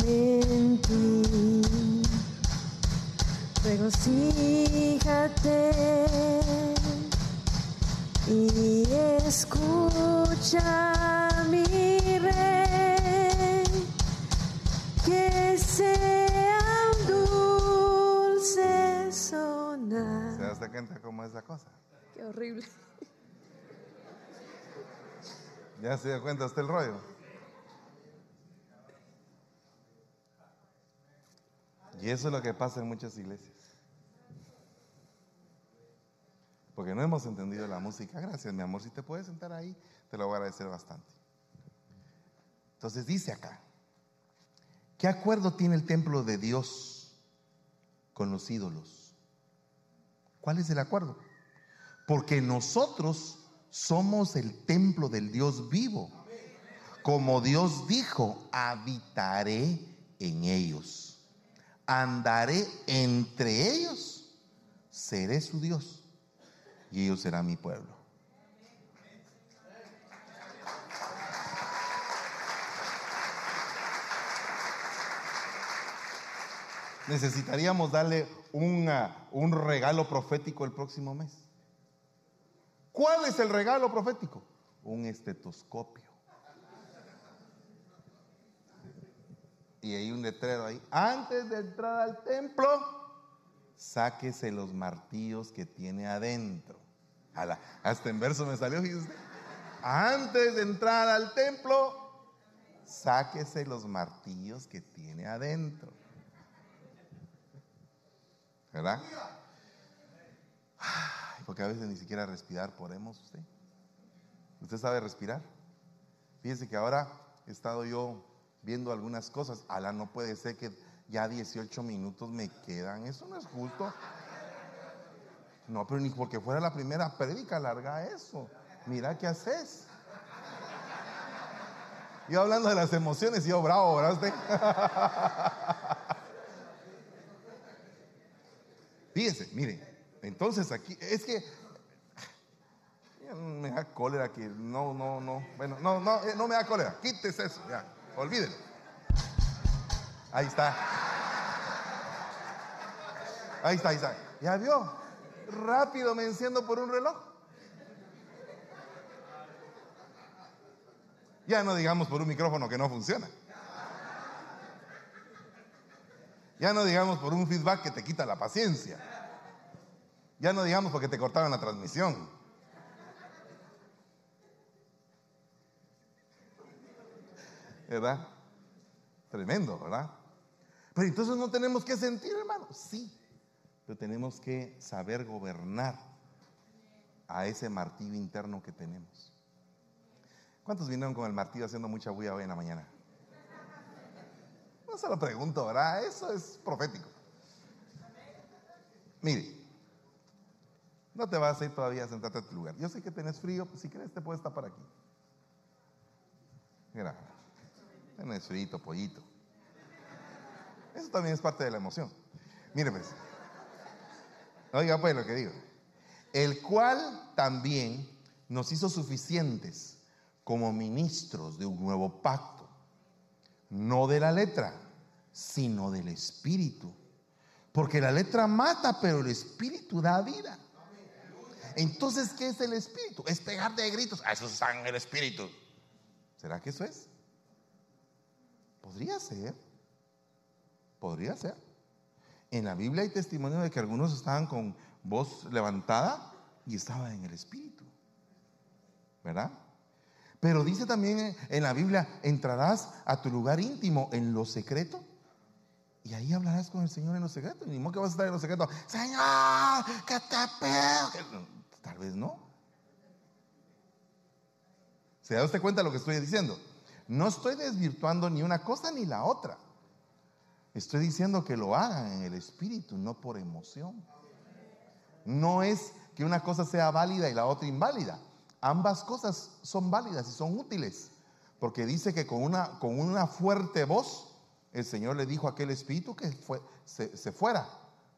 en ti. Regocíjate y escucha mi rey que sea un dulce sonar. ¿Se das cuenta cómo es la cosa? Qué horrible. ¿Ya se dio cuenta usted el rollo? Y eso es lo que pasa en muchas iglesias. Porque no hemos entendido la música. Gracias, mi amor. Si te puedes sentar ahí, te lo voy a agradecer bastante. Entonces dice acá, ¿qué acuerdo tiene el templo de Dios con los ídolos? ¿Cuál es el acuerdo? Porque nosotros somos el templo del Dios vivo. Como Dios dijo, habitaré en ellos. Andaré entre ellos. Seré su Dios y ellos serán mi pueblo. Necesitaríamos darle una- un regalo profético el próximo mes. ¿Cuál es el regalo profético? Un estetoscopio. Y hay un letrero ahí. Antes de entrar al templo, sáquese los martillos que tiene adentro. Hasta en verso me salió, fíjese. Antes de entrar al templo, sáquese los martillos que tiene adentro. ¿Verdad? Porque a veces ni siquiera respirar podemos usted. ¿Usted sabe respirar? Fíjese que ahora he estado yo viendo algunas cosas. Ala, no puede ser que ya 18 minutos me quedan. Eso no es justo. No, pero ni porque fuera la primera prédica, larga eso. Mira qué haces. Yo hablando de las emociones, yo bravo, ¿verdad usted? Fíjese, mire, entonces aquí, es que me da cólera que no, no, no, bueno, no, no, eh, no me da cólera, quítese eso, ya, olvídelo. Ahí está. Ahí está, ahí está. ¿Ya vio? Rápido me enciendo por un reloj. Ya no digamos por un micrófono que no funciona. Ya no digamos por un feedback que te quita la paciencia. Ya no digamos porque te cortaron la transmisión. ¿Verdad? Tremendo, ¿verdad? Pero entonces no tenemos que sentir, hermano. Sí, pero tenemos que saber gobernar a ese martillo interno que tenemos. ¿Cuántos vinieron con el martillo haciendo mucha bulla hoy en la mañana? No se lo pregunto, ¿verdad? Eso es profético. Mire, no te vas a ir todavía a sentarte a tu lugar. Yo sé que tenés frío, pues si quieres te puedes estar por aquí. Mira, tenés frío, pollito. Eso también es parte de la emoción. Mire pues. Oiga pues lo que digo. El cual también nos hizo suficientes como ministros de un nuevo pacto. No de la letra, sino del espíritu. Porque la letra mata, pero el espíritu da vida. Entonces, ¿qué es el espíritu? Es pegar de gritos. Ah, eso es el espíritu. ¿Será que eso es? Podría ser. Podría ser. En la Biblia hay testimonio de que algunos estaban con voz levantada y estaban en el espíritu. ¿Verdad? Pero dice también en la Biblia, entrarás a tu lugar íntimo en lo secreto. Y ahí hablarás con el Señor en lo secreto. Ni modo que vas a estar en lo secreto. Señor, que te pedo. Tal vez no. ¿Se da usted cuenta de lo que estoy diciendo? No estoy desvirtuando ni una cosa ni la otra. Estoy diciendo que lo hagan en el espíritu, no por emoción. No es que una cosa sea válida y la otra inválida. Ambas cosas son válidas y son útiles. Porque dice que con una, con una fuerte voz el Señor le dijo a aquel espíritu que fue, se, se, fuera.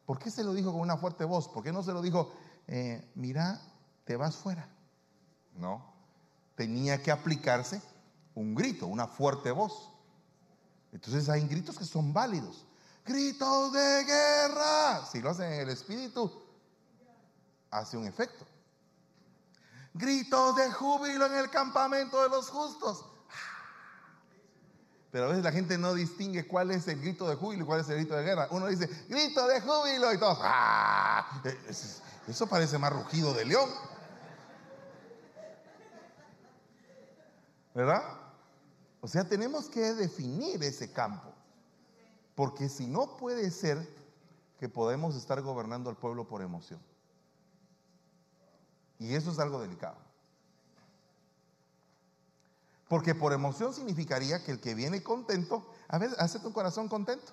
¿Por qué se lo dijo con una fuerte voz? ¿Por qué no se lo dijo, eh, mira, te vas fuera? No, tenía que aplicarse un grito, una fuerte voz. Entonces hay gritos que son válidos. Gritos de guerra. Si lo hacen en el espíritu, hace un efecto. Gritos de júbilo en el campamento de los justos. Pero a veces la gente no distingue cuál es el grito de júbilo y cuál es el grito de guerra. Uno dice, grito de júbilo y todos, ¡ah! Eso parece más rugido de león. ¿Verdad? O sea, tenemos que definir ese campo. Porque si no puede ser que podemos estar gobernando al pueblo por emoción. Y eso es algo delicado. Porque por emoción significaría que el que viene contento, a ver, hace tu corazón contento.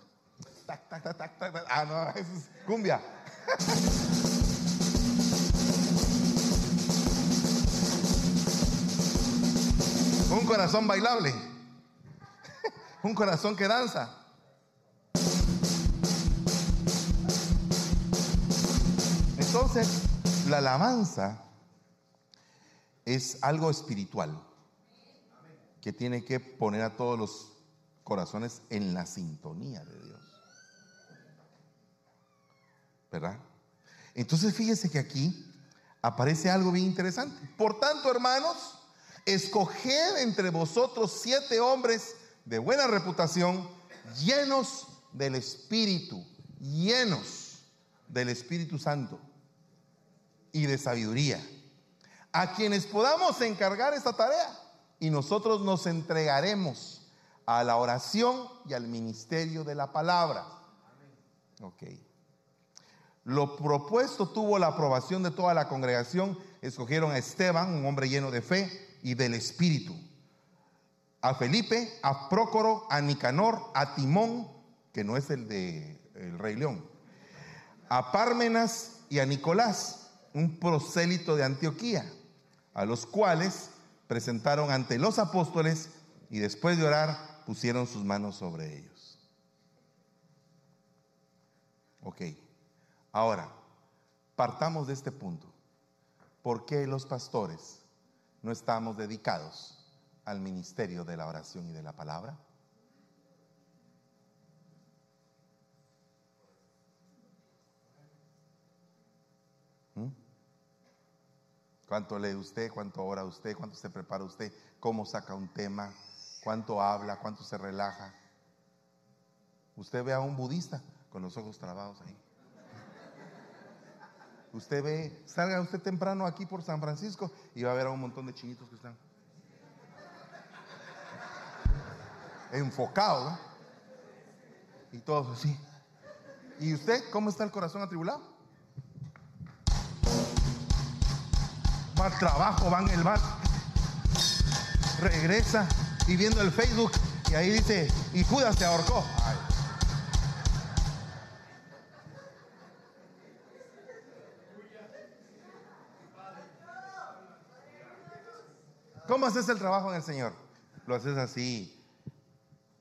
Tac, tac, tac, tac. Ah, no, eso es cumbia. Un corazón bailable. Un corazón que danza. Entonces, la alabanza es algo espiritual que tiene que poner a todos los corazones en la sintonía de Dios. ¿Verdad? Entonces fíjese que aquí aparece algo bien interesante. Por tanto, hermanos, escoged entre vosotros siete hombres de buena reputación, llenos del Espíritu, llenos del Espíritu Santo y de sabiduría, a quienes podamos encargar esta tarea y nosotros nos entregaremos a la oración y al ministerio de la palabra. Ok. Lo propuesto tuvo la aprobación de toda la congregación. Escogieron a Esteban, un hombre lleno de fe y del Espíritu. A Felipe, a Prócoro, a Nicanor, a Timón, que no es el de el Rey León, a Pármenas y a Nicolás, un prosélito de Antioquía, a los cuales presentaron ante los apóstoles y después de orar pusieron sus manos sobre ellos. Ok, ahora, partamos de este punto. ¿Por qué los pastores no estamos dedicados al ministerio de la oración y de la palabra? ¿Cuánto lee usted? ¿Cuánto ora usted? ¿Cuánto se prepara usted? ¿Cómo saca un tema? ¿Cuánto habla? ¿Cuánto se relaja? Usted ve a un budista con los ojos trabados ahí. Usted ve, salga usted temprano aquí por San Francisco y va a ver a un montón de chinitos que están enfocados. ¿no? Y todos así. ¿Y usted cómo está el corazón atribulado? Va trabajo, va en el bar, regresa y viendo el Facebook y ahí dice, y Judas se ahorcó. ¿Cómo haces el trabajo en el Señor? Lo haces así,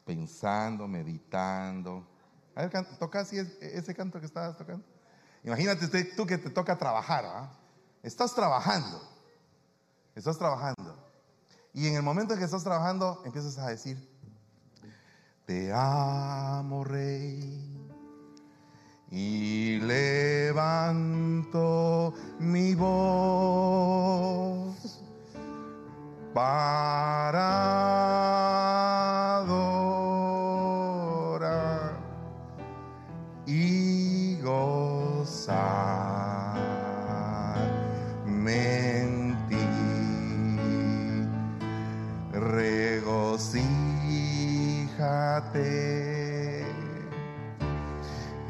pensando, meditando. A ver, toca así es- ese canto que estabas tocando. Imagínate tú que te toca trabajar, ¿ah? Estás trabajando, estás trabajando. Y en el momento en que estás trabajando, empiezas a decir, te amo, Rey. Y levanto mi voz para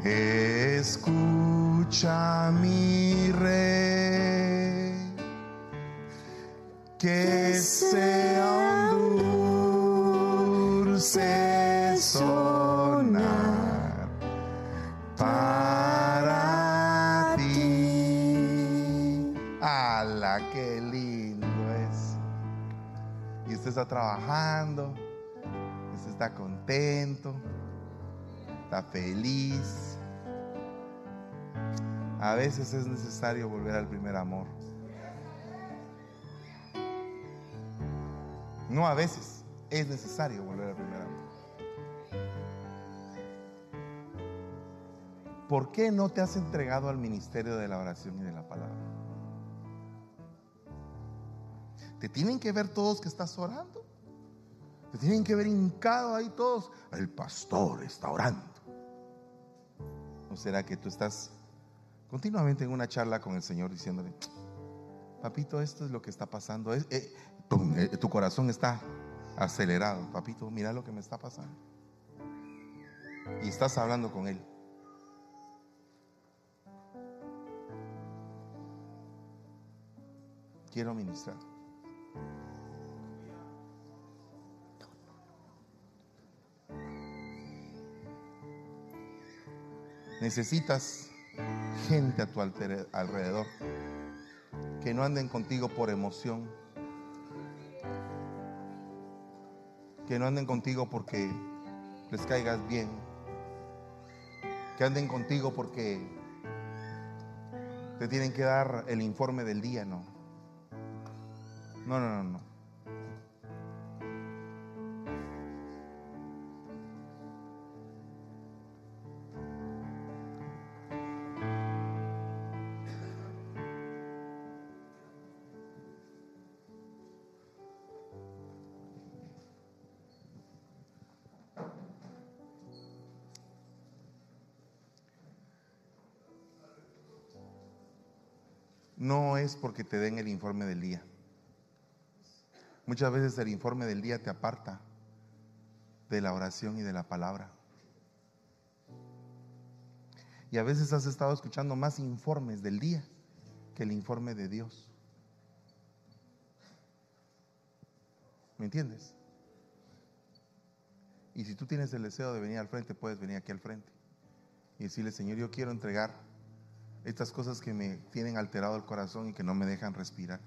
escucha mi rey que sea un dulce sonar para ti. ¡Hala, qué lindo es! Y usted está trabajando, usted está contento, está feliz. A veces es necesario volver al primer amor. No a veces, es necesario volver al primer amor. ¿Por qué no te has entregado al ministerio de la oración y de la palabra? Te tienen que ver todos que estás orando. Te tienen que ver hincado ahí todos. El pastor está orando. ¿O será que tú estás continuamente en una charla con el Señor diciéndole, papito, esto es lo que está pasando? Eh, tu, eh, tu corazón está acelerado. Papito, mira lo que me está pasando. Y estás hablando con Él. Quiero ministrar. Necesitas gente a tu alrededor que no anden contigo por emoción, que no anden contigo porque les caigas bien, que anden contigo porque te tienen que dar el informe del día, no. No, no, no, no. No es porque te den el informe del día. Muchas veces el informe del día te aparta de la oración y de la palabra. Y a veces has estado escuchando más informes del día que el informe de Dios. ¿Me entiendes? Y si tú tienes el deseo de venir al frente, puedes venir aquí al frente y decirle, Señor, yo quiero entregar estas cosas que me tienen alterado el corazón y que no me dejan respirar.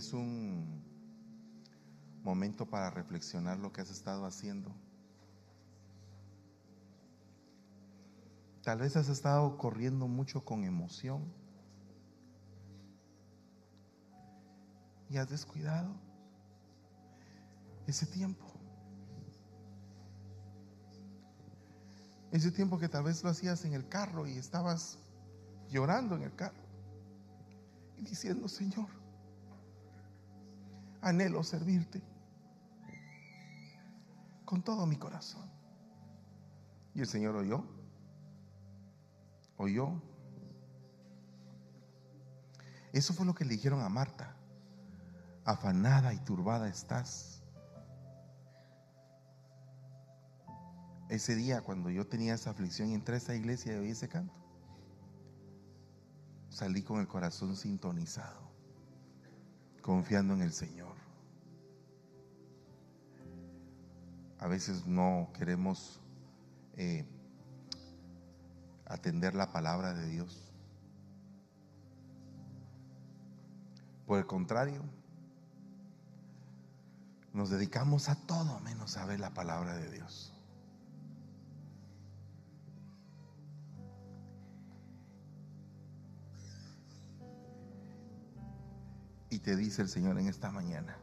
Es un, momento para reflexionar lo que has estado haciendo. Tal vez has estado corriendo mucho con emoción y has descuidado ese tiempo. Ese tiempo que tal vez lo hacías en el carro y estabas llorando en el carro y diciendo, Señor, anhelo servirte con todo mi corazón. Y el Señor oyó, oyó. Eso fue lo que le dijeron a Marta. Afanada y turbada estás. Ese día cuando yo tenía esa aflicción y entré a esa iglesia y oí ese canto, salí con el corazón sintonizado, confiando en el Señor. A veces no queremos eh, atender la palabra de Dios. Por el contrario, nos dedicamos a todo menos a ver la palabra de Dios. Y te dice el Señor en esta mañana,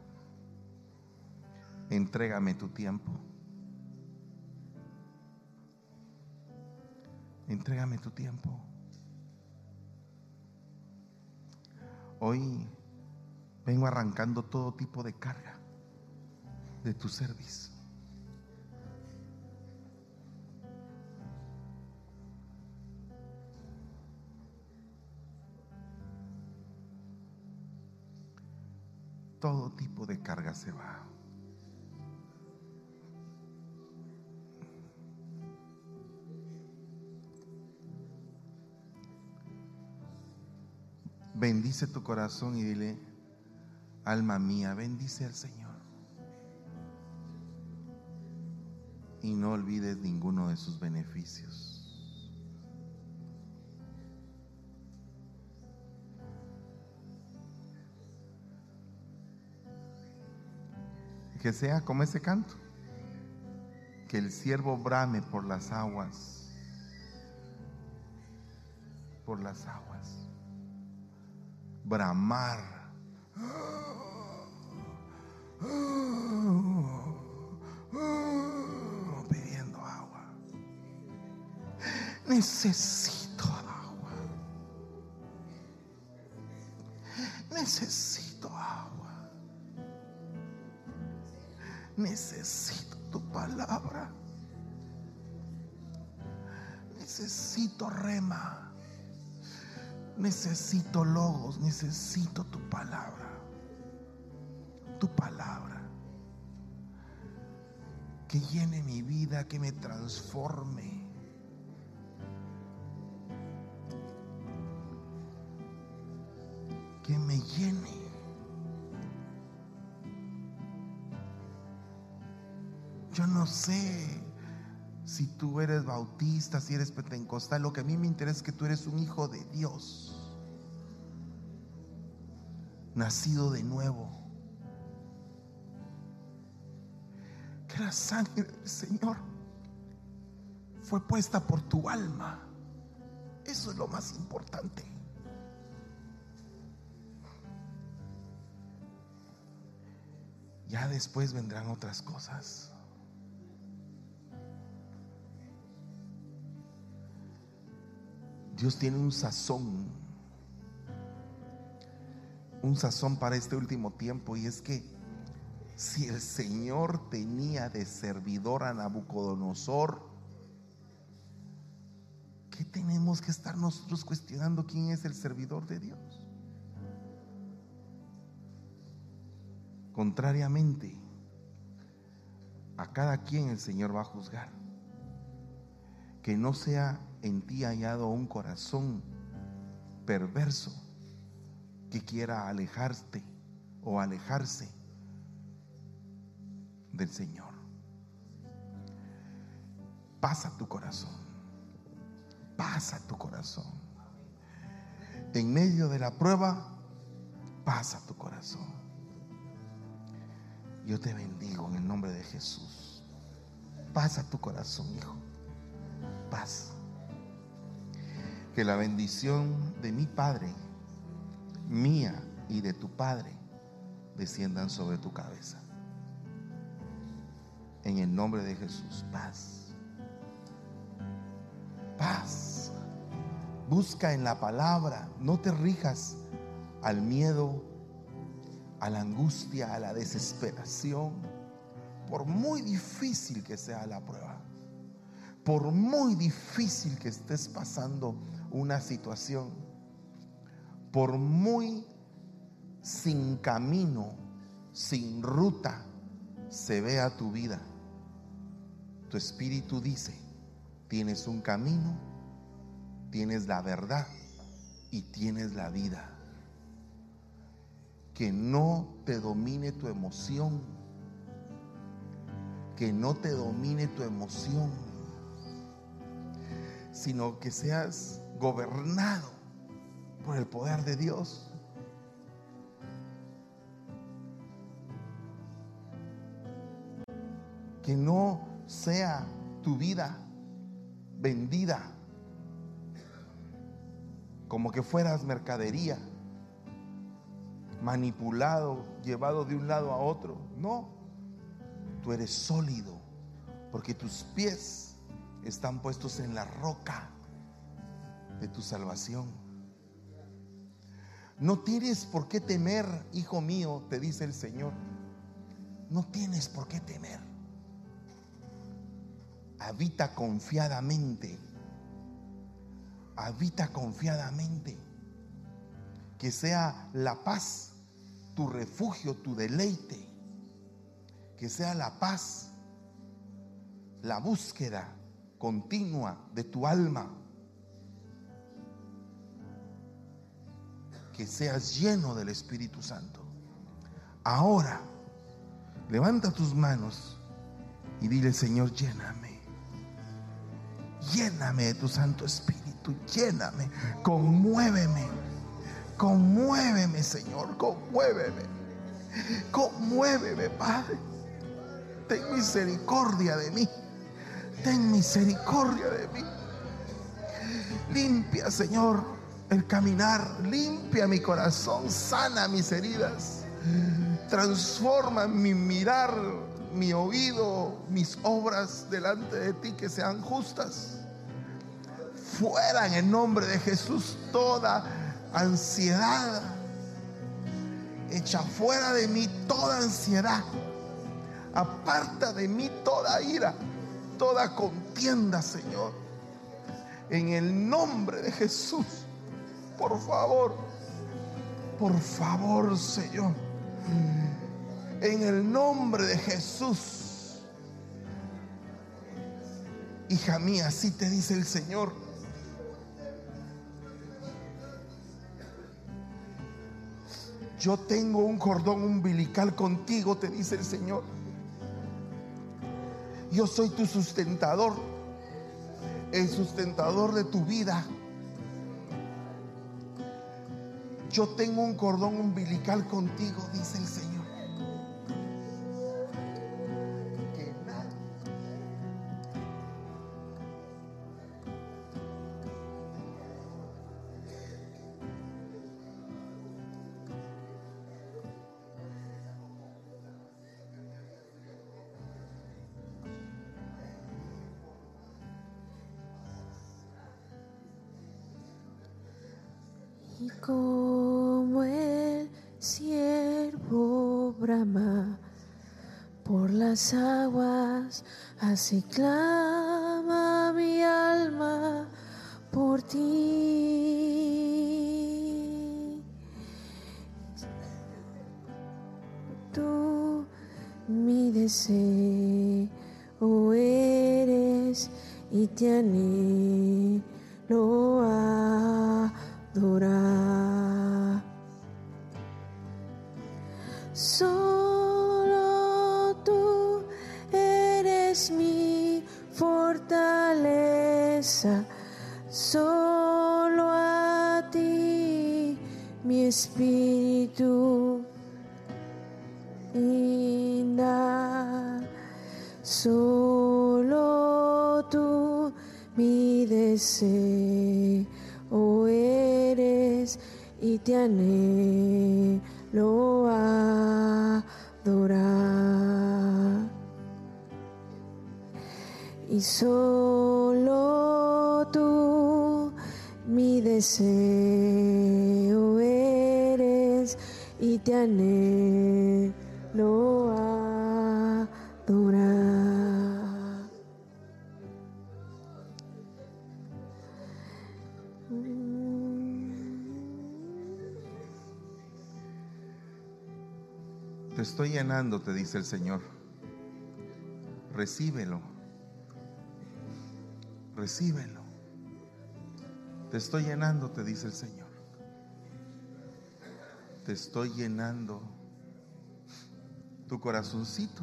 entrégame tu tiempo. Entrégame tu tiempo. Hoy vengo arrancando todo tipo de carga de tu servicio. Todo tipo de carga se va. Bendice tu corazón y dile, alma mía, bendice al Señor. Y no olvides ninguno de sus beneficios. Que sea como ese canto. Que el siervo brame por las aguas. Por las aguas. Bramar. Pidiendo agua. Necesito Que llene mi vida, que me transforme. Que me llene. Yo no sé si tú eres bautista, si eres pentecostal. Lo que a mí me interesa es que tú eres un hijo de Dios. Nacido de nuevo. La sangre del Señor fue puesta por tu alma. Eso es lo más importante. Ya después vendrán otras cosas. Dios tiene un sazón, un sazón para este último tiempo y es que si el Señor tenía de servidor a Nabucodonosor, ¿qué tenemos que estar nosotros cuestionando quién es el servidor de Dios? Contrariamente, a cada quien el Señor va a juzgar. Que no sea en ti hallado un corazón perverso que quiera alejarte o alejarse del Señor. Pasa tu corazón, pasa tu corazón. En medio de la prueba, pasa tu corazón. Yo te bendigo en el nombre de Jesús. Paz a tu corazón, hijo. Paz. Que la bendición de mi Padre, mía y de tu Padre, desciendan sobre tu cabeza. En el nombre de Jesús, paz. Paz. Busca en la palabra, no te rijas al miedo, a la angustia, a la desesperación, por muy difícil que sea la prueba, por muy difícil que estés pasando una situación, por muy sin camino, sin ruta se vea tu vida, tu espíritu dice, tienes un camino, tienes la verdad y tienes la vida que no te domine tu emoción, que no te domine tu emoción, sino que seas gobernado por el poder de Dios. Que no sea tu vida vendida como que fueras mercadería manipulado, llevado de un lado a otro. No, tú eres sólido porque tus pies están puestos en la roca de tu salvación. No tienes por qué temer, hijo mío, te dice el Señor. No tienes por qué temer. Habita confiadamente. Habita confiadamente. Que sea la paz tu refugio, tu deleite. Que sea la paz, la búsqueda continua de tu alma. Que seas lleno del Espíritu Santo. Ahora, levanta tus manos y dile, Señor, lléname. Lléname de tu Santo Espíritu. Lléname. Conmuéveme. Conmuéveme, Señor. Conmuéveme. Conmuéveme, Padre. Ten misericordia de mí. Ten misericordia de mí. Limpia, Señor, el caminar. Limpia mi corazón. Sana mis heridas. Transforma mi mirar, mi oído, mis obras delante de ti que sean justas. Fuera en el nombre de Jesús toda ansiedad. Echa fuera de mí toda ansiedad. Aparta de mí toda ira, toda contienda, Señor. En el nombre de Jesús, por favor, por favor, Señor. En el nombre de Jesús. Hija mía, así te dice el Señor. Yo tengo un cordón umbilical contigo, te dice el Señor. Yo soy tu sustentador, el sustentador de tu vida. Yo tengo un cordón umbilical contigo, dice el Señor. Y como el siervo brama por las aguas, así clama y te anhelo adorar. Te estoy llenando, te dice el Señor. Recíbelo. Recíbelo. Te estoy llenando, te dice el Señor. Te estoy llenando. Tu corazoncito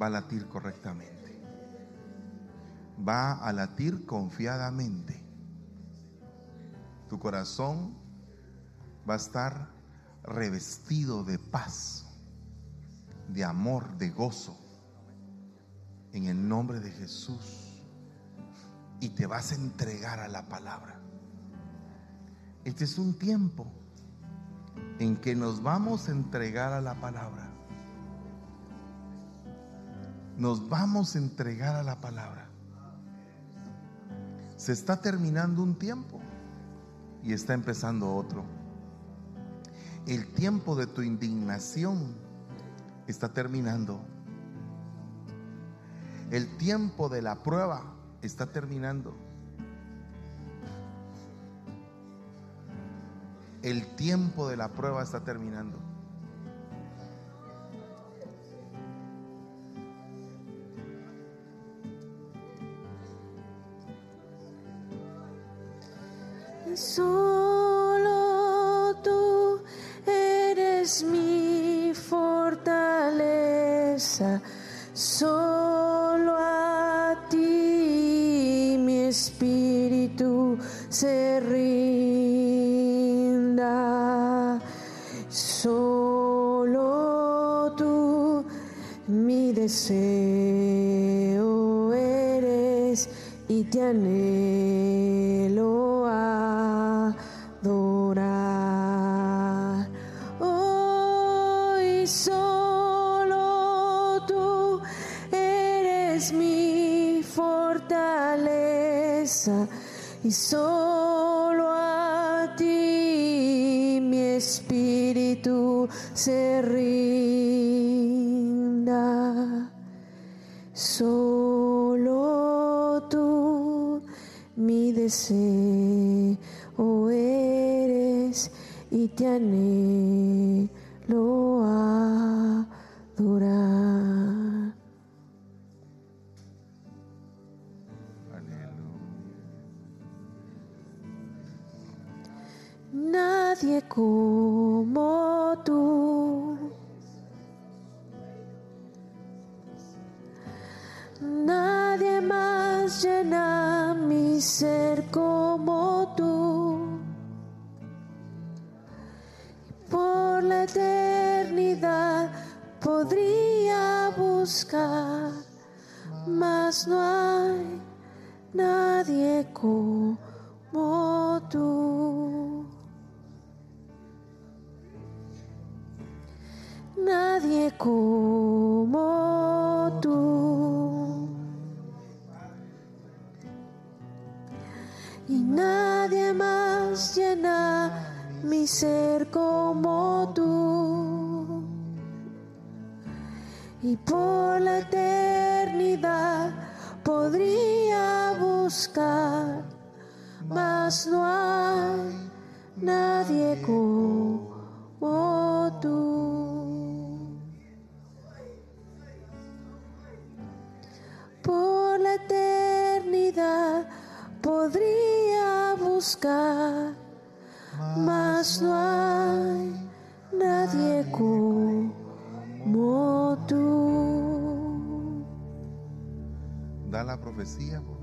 va a latir correctamente. Va a latir confiadamente. Tu corazón va a estar revestido de paz, de amor, de gozo. En el nombre de Jesús. Y te vas a entregar a la palabra. Este es un tiempo en que nos vamos a entregar a la palabra. Nos vamos a entregar a la palabra. Se está terminando un tiempo y está empezando otro. El tiempo de tu indignación está terminando. El tiempo de la prueba está terminando. El tiempo de la prueba está terminando. Nadie como tú. Y nadie más llena mi ser como tú. Y por la eternidad podría buscar, mas no hay nadie como podría buscar, mas no hay nadie como tú. Da la profecía, por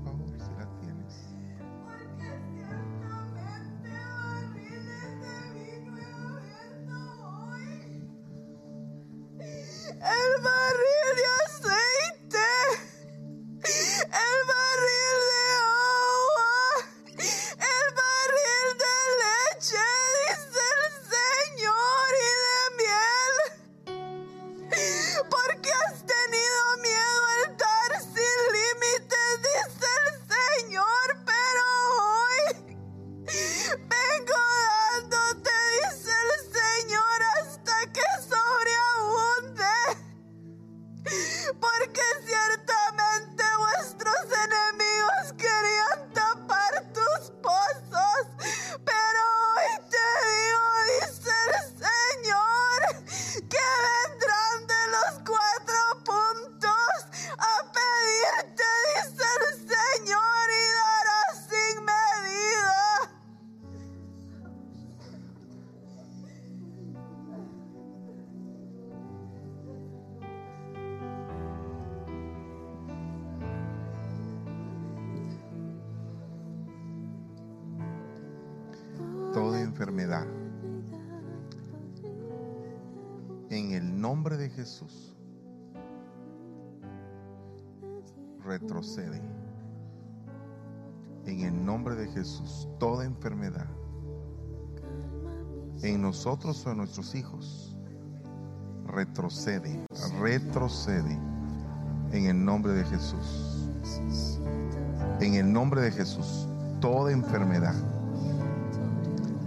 nosotros o en nuestros hijos. Retrocede. Retrocede. En el nombre de Jesús. En el nombre de Jesús. Toda enfermedad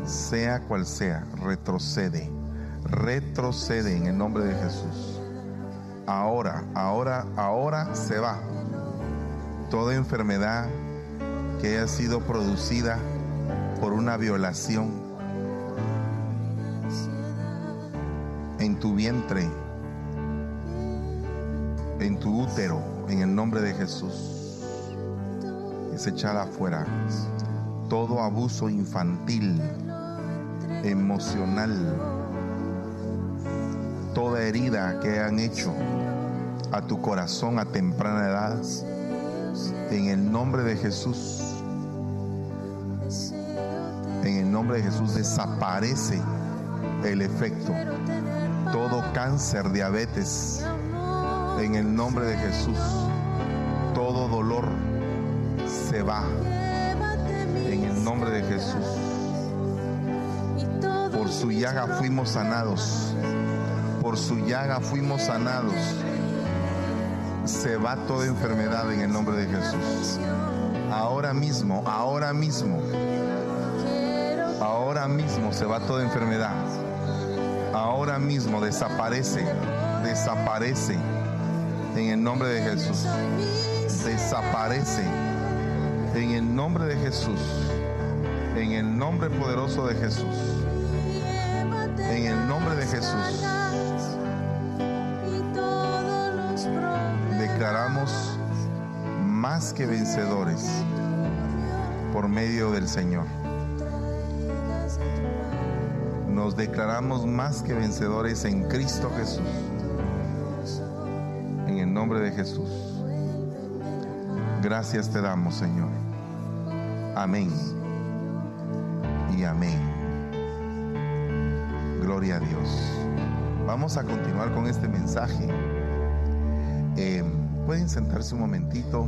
sea cual sea, retrocede, retrocede en el nombre de Jesús. Ahora, ahora, ahora se va. Toda enfermedad que haya sido producida por una violación en tu vientre, en tu útero, en el nombre de Jesús, es echada afuera. Todo abuso infantil, emocional, toda herida que han hecho a tu corazón a temprana edad, en el nombre de Jesús, en el nombre de Jesús desaparece el efecto. Todo cáncer, diabetes, en el nombre de Jesús, todo dolor se va, en el nombre de Jesús. Por su llaga fuimos sanados. Por su llaga fuimos sanados. Se va toda enfermedad en el nombre de Jesús. Ahora mismo, ahora mismo, ahora mismo se va toda enfermedad. Ahora mismo desaparece, desaparece en el nombre de Jesús. Desaparece en el nombre de Jesús. En el nombre poderoso de Jesús. En el nombre de Jesús. Declaramos más que vencedores por medio del Señor. Declaramos más que vencedores en Cristo Jesús. En el nombre de Jesús. Gracias te damos, Señor. Amén. Y amén. Gloria a Dios. Vamos a continuar con este mensaje. Eh, Pueden sentarse un momentito.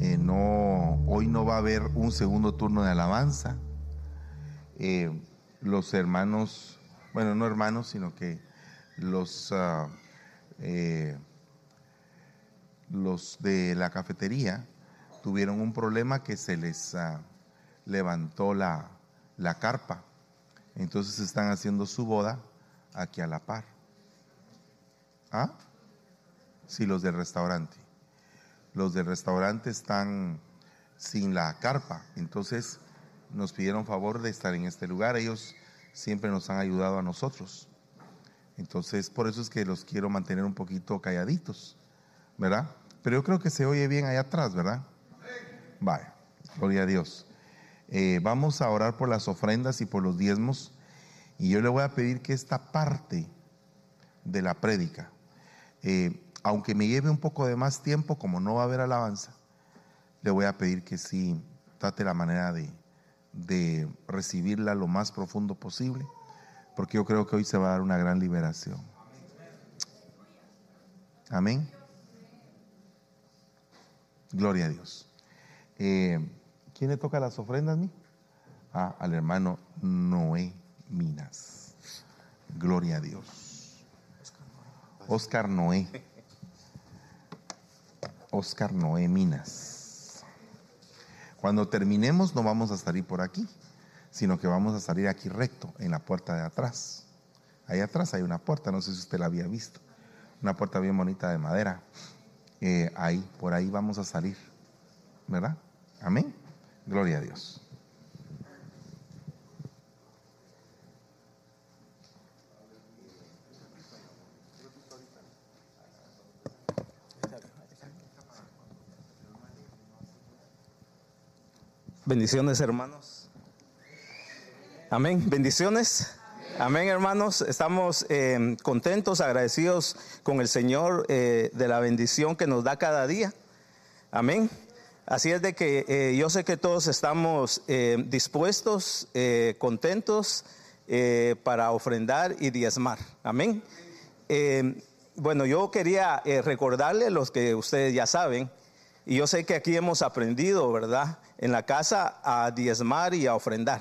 Eh, no, hoy no va a haber un segundo turno de alabanza. Eh, los hermanos, bueno, no hermanos, sino que los, eh, los de la cafetería tuvieron un problema que se les ah, levantó la, la carpa. Entonces están haciendo su boda aquí a la par. ¿Ah? Sí, los del restaurante. Los del restaurante están sin la carpa. Entonces nos pidieron favor de estar en este lugar. Ellos siempre nos han ayudado a nosotros. Entonces, por eso es que los quiero mantener un poquito calladitos, ¿verdad? Pero yo creo que se oye bien allá atrás, ¿verdad? Vale, gloria a Dios. Eh, vamos a orar por las ofrendas y por los diezmos. Y yo le voy a pedir que esta parte de la prédica, eh, aunque me lleve un poco de más tiempo, como no va a haber alabanza, le voy a pedir que sí trate la manera de, de recibirla lo más profundo posible, porque yo creo que hoy se va a dar una gran liberación. Amén. Gloria a Dios. Eh, ¿Quién le toca las ofrendas a mí? Ah, al hermano Noé Minas. Gloria a Dios. Oscar Noé. Oscar Noé Minas. Cuando terminemos no vamos a salir por aquí, sino que vamos a salir aquí recto, en la puerta de atrás. Ahí atrás hay una puerta, no sé si usted la había visto. Una puerta bien bonita de madera. Eh, ahí, por ahí vamos a salir. ¿Verdad? Amén. Gloria a Dios. Bendiciones, hermanos. Amén. Bendiciones. Amén, hermanos. Estamos eh, contentos, agradecidos con el Señor eh, de la bendición que nos da cada día. Amén. Así es de que eh, yo sé que todos estamos dispuestos, contentos para ofrendar y diezmar. Amén. bueno, yo quería recordarle los que ustedes ya saben, y yo sé que aquí hemos aprendido, ¿verdad? En la casa a diezmar y a ofrendar.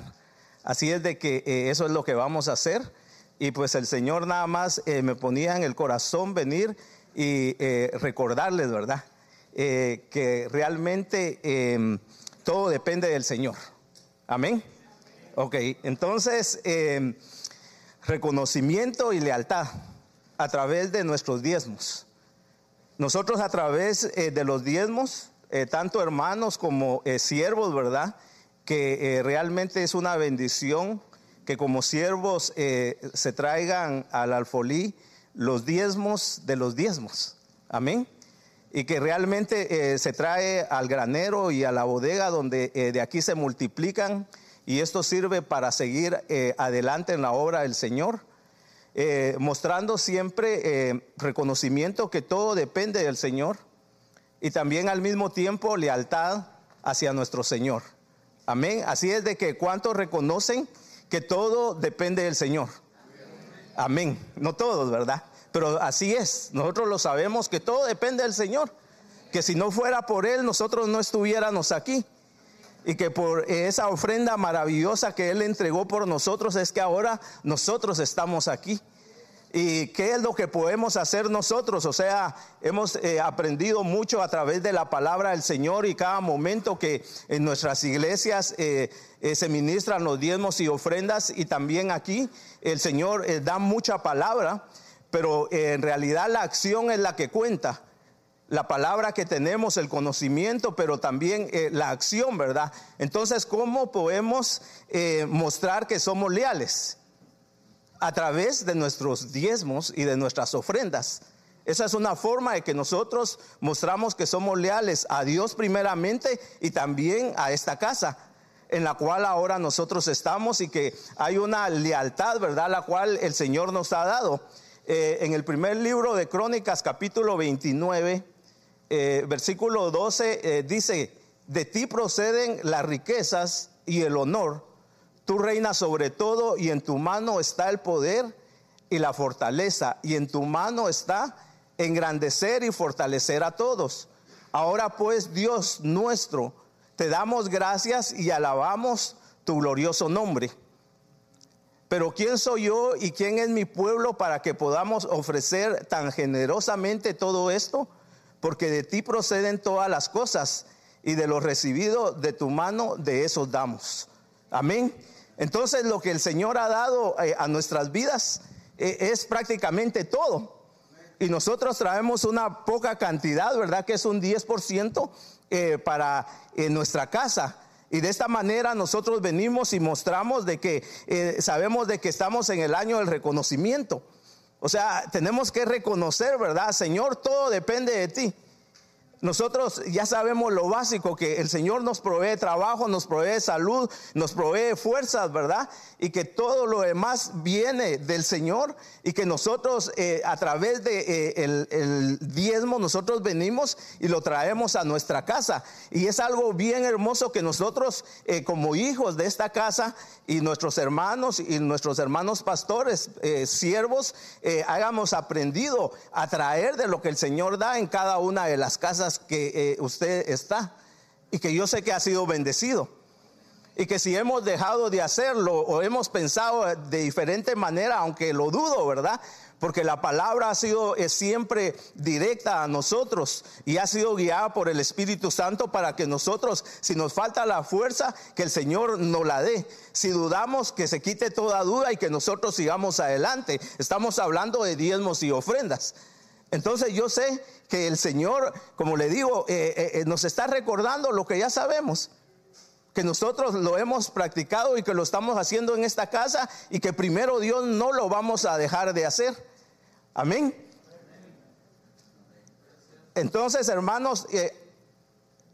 Así es de que eh, eso es lo que vamos a hacer. Y pues el Señor nada más eh, me ponía en el corazón venir y eh, recordarles, ¿verdad? que realmente em, todo depende del Señor. Amén. Ok, entonces, em, reconocimiento y lealtad a través de nuestros diezmos. Nosotros a través eh, de los diezmos, eh, tanto hermanos como eh, siervos, ¿verdad? Que realmente es una bendición que como siervos se traigan al alfolí los diezmos de los diezmos. Amén. Y que realmente se trae al granero y a la bodega donde de aquí se multiplican y esto sirve para seguir adelante en la obra del Señor eh, mostrando siempre eh, reconocimiento que todo depende del Señor y también al mismo tiempo lealtad hacia nuestro Señor. Amén. Así es de que cuántos reconocen que todo depende del Señor. Amén. No todos, ¿verdad? Pero así es. Nosotros lo sabemos que todo depende del Señor. Que si no fuera por Él, nosotros no estuviéramos aquí y que por esa ofrenda maravillosa que Él entregó por nosotros es que ahora nosotros estamos aquí. ¿Y qué es lo que podemos hacer nosotros? O sea, hemos eh, aprendido mucho a través de la palabra del Señor y cada momento que en nuestras iglesias eh, eh, se ministran los diezmos y ofrendas y también aquí el Señor da mucha palabra, pero en realidad la acción es la que cuenta la palabra que tenemos, el conocimiento, pero también eh, la acción, ¿verdad? Entonces, ¿cómo podemos eh, mostrar que somos leales? A través de nuestros diezmos y de nuestras ofrendas. Esa es una forma de que nosotros mostramos que somos leales a Dios primeramente y también a esta casa en la cual ahora nosotros estamos y que hay una lealtad, ¿verdad? La cual el Señor nos ha dado. Eh, en el primer libro de Crónicas, capítulo 29, eh, versículo 12 eh, dice, de ti proceden las riquezas y el honor, tú reinas sobre todo y en tu mano está el poder y la fortaleza y en tu mano está engrandecer y fortalecer a todos. Ahora pues Dios nuestro, te damos gracias y alabamos tu glorioso nombre. Pero ¿quién soy yo y quién es mi pueblo para que podamos ofrecer tan generosamente todo esto? Porque de ti proceden todas las cosas y de lo recibido de tu mano, de eso damos. Amén. Entonces lo que el Señor ha dado eh, a nuestras vidas eh, es prácticamente todo. Y nosotros traemos una poca cantidad, ¿verdad? Que es un 10% eh, para nuestra casa. Y de esta manera nosotros venimos y mostramos de que sabemos de que estamos en el año del reconocimiento. O sea, tenemos que reconocer, ¿verdad? Señor, todo depende de ti. Nosotros ya sabemos lo básico, que el Señor nos provee trabajo, nos provee salud, nos provee fuerzas, ¿verdad? Y que todo lo demás viene del Señor y que nosotros eh, a través de eh, diezmo nosotros venimos y lo traemos a nuestra casa. Y es algo bien hermoso que nosotros eh, como hijos de esta casa y nuestros hermanos y nuestros hermanos pastores, siervos, hayamos aprendido a traer de lo que el Señor da en cada una de las casas que eh, usted está y que yo sé que ha sido bendecido. Y que si hemos dejado de hacerlo o hemos pensado de diferente manera, aunque lo dudo, ¿verdad? Porque la palabra ha sido es siempre directa a nosotros y ha sido guiada por el Espíritu Santo para que nosotros, si nos falta la fuerza, que el Señor nos la dé. Si dudamos, que se quite toda duda y que nosotros sigamos adelante. Estamos hablando de diezmos y ofrendas. Entonces yo sé que el Señor, como le digo, eh, eh, eh, nos está recordando lo que ya sabemos, que nosotros lo hemos practicado y que lo estamos haciendo en esta casa y que primero Dios no lo vamos a dejar de hacer. Amén. Entonces, hermanos,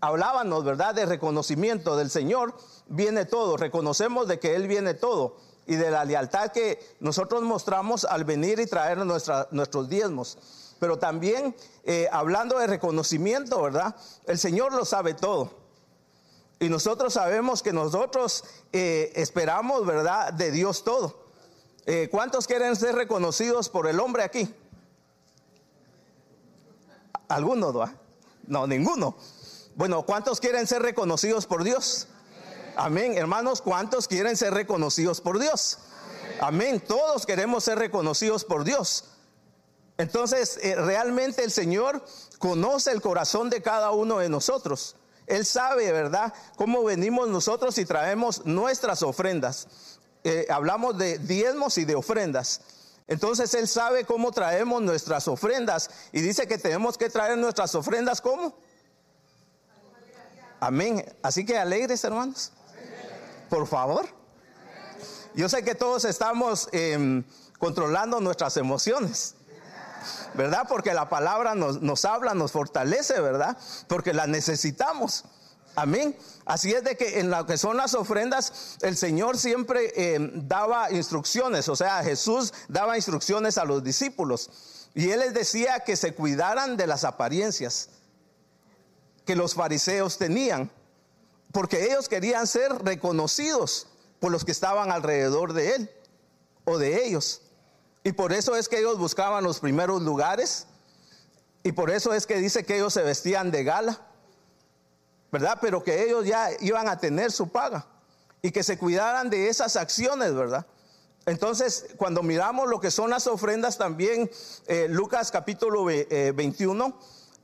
hablábamos, ¿verdad?, de reconocimiento del Señor, viene todo, reconocemos de que Él viene todo y de la lealtad que nosotros mostramos al venir y traer nuestros diezmos pero también eh, hablando de reconocimiento, ¿verdad? El Señor lo sabe todo. Y nosotros sabemos que nosotros eh, esperamos, ¿verdad?, de Dios todo. Eh, ¿Cuántos quieren ser reconocidos por el hombre aquí? ¿Algunos, ¿no? No, ninguno. Bueno, ¿cuántos quieren ser reconocidos por Dios? Amén. Hermanos, ¿cuántos quieren ser reconocidos por Dios? Amén. Todos queremos ser reconocidos por Dios. Entonces, eh, realmente el Señor conoce el corazón de cada uno de nosotros. Él sabe, ¿verdad?, cómo venimos nosotros y traemos nuestras ofrendas. Eh, hablamos de diezmos y de ofrendas. Entonces Él sabe cómo traemos nuestras ofrendas y dice que tenemos que traer nuestras ofrendas ¿cómo? Amén. Así que alegres, hermanos. Por favor. Yo sé que todos estamos em, controlando nuestras emociones. ¿Verdad? Porque la palabra nos, habla, nos fortalece, ¿verdad? Porque la necesitamos. Amén. Así es de que en lo que son las ofrendas, el Señor siempre eh, daba instrucciones, o sea, Jesús daba instrucciones a los discípulos. Y Él les decía que se cuidaran de las apariencias que los fariseos tenían, porque ellos querían ser reconocidos por los que estaban alrededor de Él o de ellos. Y por eso es que ellos buscaban los primeros lugares. Y por eso es que dice que ellos se vestían de gala. ¿Verdad? Pero que ellos ya iban a tener su paga. Y que se cuidaran de esas acciones, ¿verdad? Entonces, cuando miramos lo que son las ofrendas, también eh, Lucas capítulo 21 eh,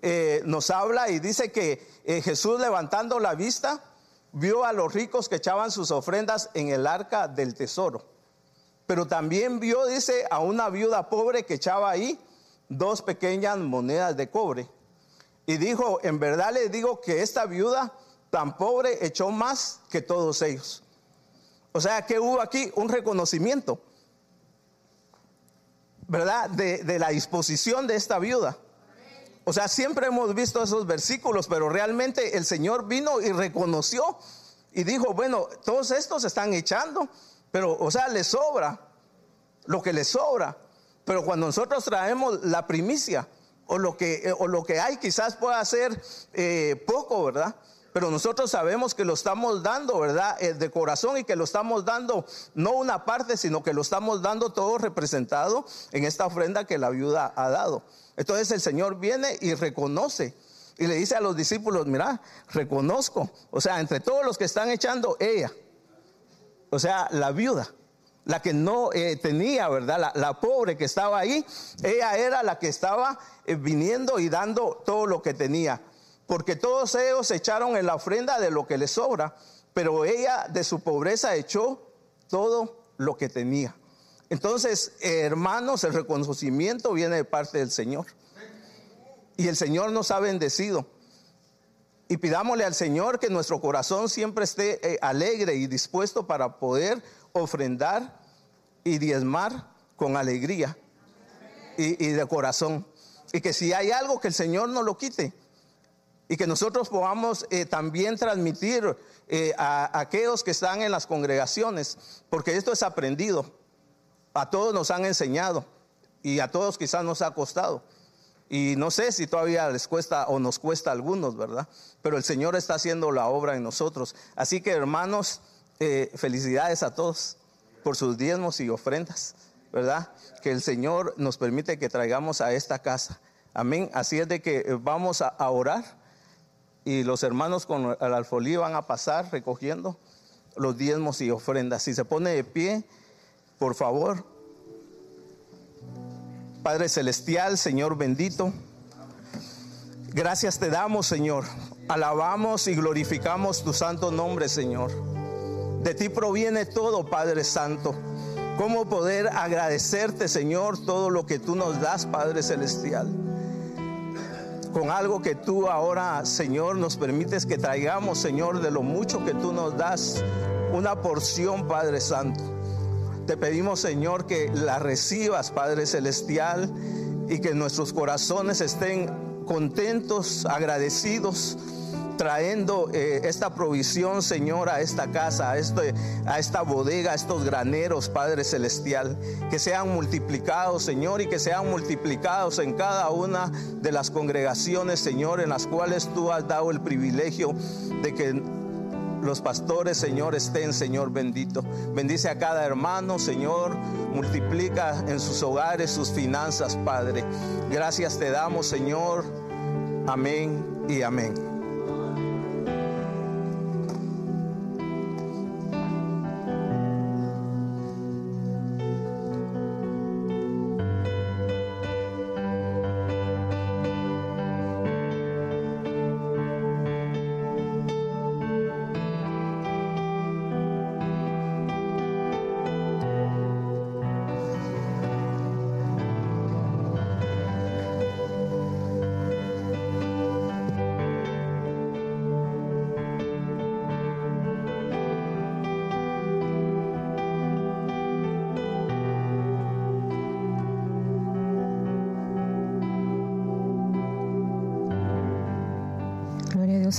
eh, nos habla y dice que Jesús levantando la vista vio a los ricos que echaban sus ofrendas en el arca del tesoro. Pero también vio, dice, a una viuda pobre que echaba ahí dos pequeñas monedas de cobre. Y dijo, en verdad le digo que esta viuda tan pobre echó más que todos ellos. O sea que hubo aquí un reconocimiento, ¿verdad? De, de la disposición de esta viuda. O sea, siempre hemos visto esos versículos, pero realmente el Señor vino y reconoció y dijo, bueno, todos estos están echando pero, o sea, le sobra lo que le sobra. Pero cuando nosotros traemos la primicia o lo que, eh, o lo que hay, quizás pueda ser eh, poco, ¿verdad? Pero nosotros sabemos que lo estamos dando, ¿verdad? Eh, de corazón y que lo estamos dando no una parte, sino que lo estamos dando todo representado en esta ofrenda que la viuda ha dado. Entonces el Señor viene y reconoce y le dice a los discípulos, mira, reconozco, o sea, entre todos los que están echando, ella o sea, la viuda, la que no eh, tenía, ¿verdad? La, pobre que estaba ahí, ella era la que estaba eh, viniendo y dando todo lo que tenía. Porque todos ellos echaron en la ofrenda de lo que les sobra, pero ella de su pobreza echó todo lo que tenía. Entonces, hermanos, el reconocimiento viene de parte del Señor. Y el Señor nos ha bendecido. Y pidámosle al Señor que nuestro corazón siempre esté eh, alegre y dispuesto para poder ofrendar y diezmar con alegría y, de corazón. Y que si hay algo que el Señor no lo quite, y que nosotros podamos eh, también transmitir eh, a, aquellos que están en las congregaciones, porque esto es aprendido. A todos nos han enseñado y a todos quizás nos ha costado. Y no sé si todavía les cuesta o nos cuesta a algunos, ¿verdad? Pero el Señor está haciendo la obra en nosotros. Así que hermanos, eh, felicidades a todos por sus diezmos y ofrendas, ¿verdad? Que el Señor nos permite que traigamos a esta casa. Amén. Así es de que vamos a orar y los hermanos con el alfolí van a pasar recogiendo los diezmos y ofrendas. Si se pone de pie, por favor. Padre Celestial, Señor bendito, gracias te damos, Señor. Alabamos y glorificamos tu santo nombre, Señor. De ti proviene todo, Padre Santo. ¿Cómo poder agradecerte, Señor, todo lo que tú nos das, Padre Celestial? con algo que tú ahora, Señor, nos permites que traigamos, Señor, de lo mucho que tú nos das, una porción, Padre Santo. Te pedimos, Señor, que la recibas, Padre Celestial, y que nuestros corazones estén contentos, agradecidos trayendo eh, esta provisión, Señor, a esta casa, a, este, a esta bodega, a estos graneros, Padre Celestial, que sean multiplicados, Señor, y que sean multiplicados en cada una de las congregaciones, Señor, en las cuales tú has dado el privilegio de que los pastores, Señor, estén, Señor bendito. Bendice a cada hermano, Señor. Multiplica en sus hogares sus finanzas, Padre. Gracias te damos, Señor. Amén y amén.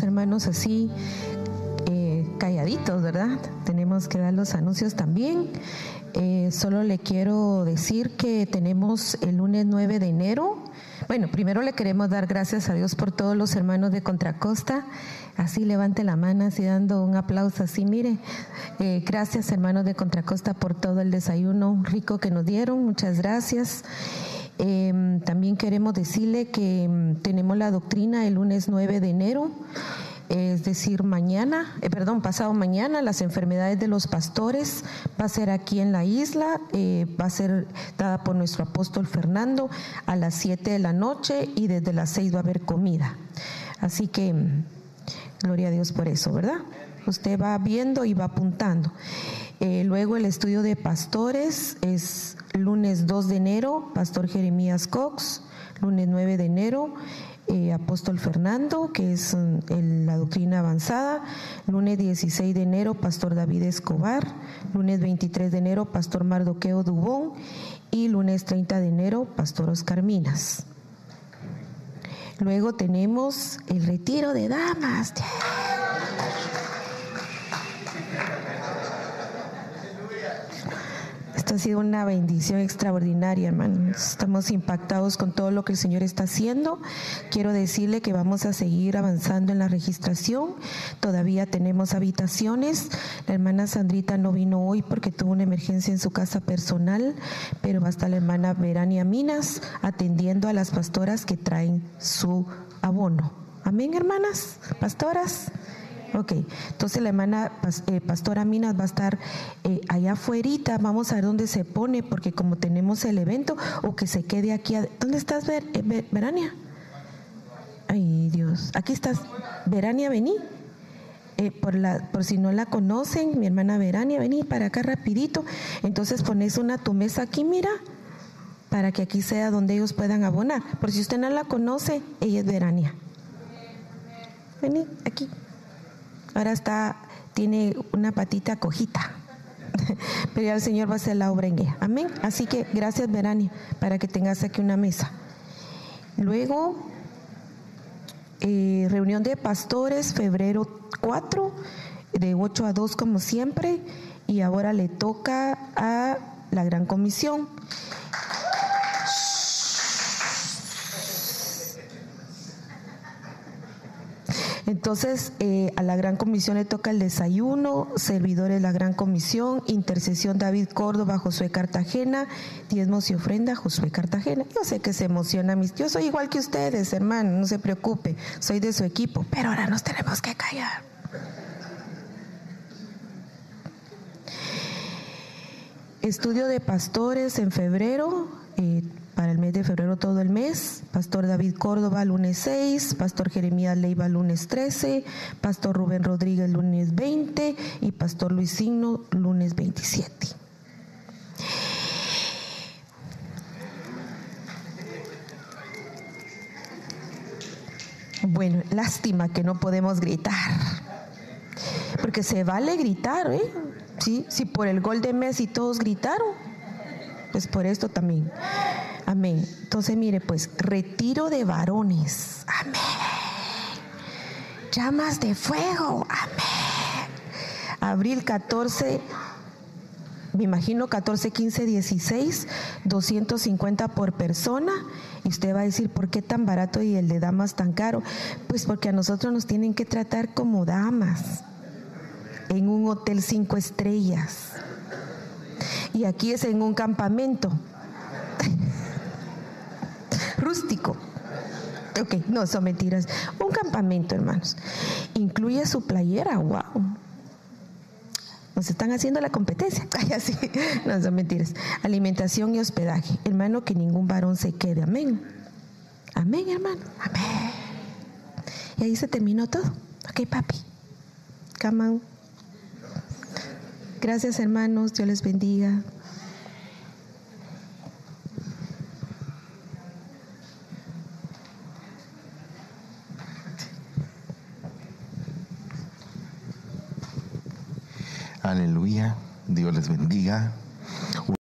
Hermanos, así eh, calladitos, ¿verdad? Tenemos que dar los anuncios también. Eh, solo le quiero decir que tenemos el lunes 9 de enero. Bueno, primero le queremos dar gracias a Dios por todos los hermanos de Contracosta. Así levante la mano, así dando un aplauso, así mire. Eh, gracias hermanos de Contracosta por todo el desayuno rico que nos dieron. Muchas gracias. Em, también queremos decirle que em, tenemos la doctrina el lunes 9 de enero, es decir, mañana, eh, perdón, pasado mañana, las enfermedades de los pastores va a ser aquí en la isla, eh, va a ser dada por nuestro apóstol Fernando a las 7 de la noche y desde las 6 va a haber comida. Así que, em, gloria a Dios por eso, ¿verdad? Usted va viendo y va apuntando. Eh, luego el estudio de pastores es lunes 2 de enero, Pastor Jeremías Cox, lunes 9 de enero, eh, Apóstol Fernando, que es mm, la doctrina avanzada, lunes 16 de enero, Pastor David Escobar, lunes 23 de enero, Pastor Mardoqueo Dubón y lunes 30 de enero, Pastor Oscar Minas. Luego tenemos el retiro de damas. Ha sido una bendición extraordinaria, hermanos. Estamos impactados con todo lo que el Señor está haciendo. Quiero decirle que vamos a seguir avanzando en la registración. Todavía tenemos habitaciones. La hermana Sandrita no vino hoy porque tuvo una emergencia en su casa personal, pero va a estar la hermana Verania Minas atendiendo a las pastoras que traen su abono. Amén, hermanas, pastoras. Ok, entonces la hermana eh, Pastora Minas va a estar eh, allá afuera, vamos a ver dónde se pone, porque como tenemos el evento, o que se quede aquí. ¿Dónde estás, Ver, eh, Verania? Ay, Dios, aquí estás. Verania, vení. por, la, por si no la conocen, mi hermana Verania, vení para acá rapidito. Entonces pones una tu mesa aquí, mira, para que aquí sea donde ellos puedan abonar. Por si usted no la conoce, ella es Verania. Vení, aquí. Ahora está, tiene una patita cojita. Pero ya el Señor va a hacer la obra en ella. Amén. Así que gracias, Verania, para que tengas aquí una mesa. Luego, Eh, reunión de pastores, febrero 4, de 8 a 2 como siempre, y ahora le toca a la Gran Comisión. Entonces, eh, a la Gran Comisión le toca el desayuno, servidores la Gran Comisión, intercesión David Córdoba, Josué Cartagena, diezmos y ofrenda, Josué Cartagena. Yo sé que se emociona, mis, yo soy igual que ustedes, hermano, no se preocupe, soy de su equipo, pero ahora nos tenemos que callar. Estudio de pastores en febrero, eh, para el mes de febrero todo el mes. Pastor David Córdoba, lunes 6, Pastor Jeremías Leiva, lunes 13, Pastor Rubén Rodríguez, lunes 20 y Pastor Luis Signo, lunes 27. Bueno, lástima que no podemos gritar. Porque se vale gritar, ¿eh? ¿Sí? Si por el gol de Messi todos gritaron, pues por esto también. Amén. Entonces, mire, pues, retiro de varones. Amén. Llamas de fuego. Amén. Abril 14, me imagino 14, 15, 16, 250 por persona. Y usted va a decir, ¿por qué tan barato y el de damas tan caro? Pues porque a nosotros nos tienen que tratar como damas en un hotel cinco estrellas. Y aquí es en un campamento rústico. Ok, no, son mentiras. Un campamento, hermanos. Incluye su playera, wow. Nos están haciendo la competencia. Ay, así. No, son mentiras. Alimentación y hospedaje. Hermano, que ningún varón se quede. Amén. Amén, hermano. Amén. Y ahí se terminó todo. Ok, papi. Come on. Gracias, hermanos. Dios les bendiga. Aleluya. Dios les bendiga.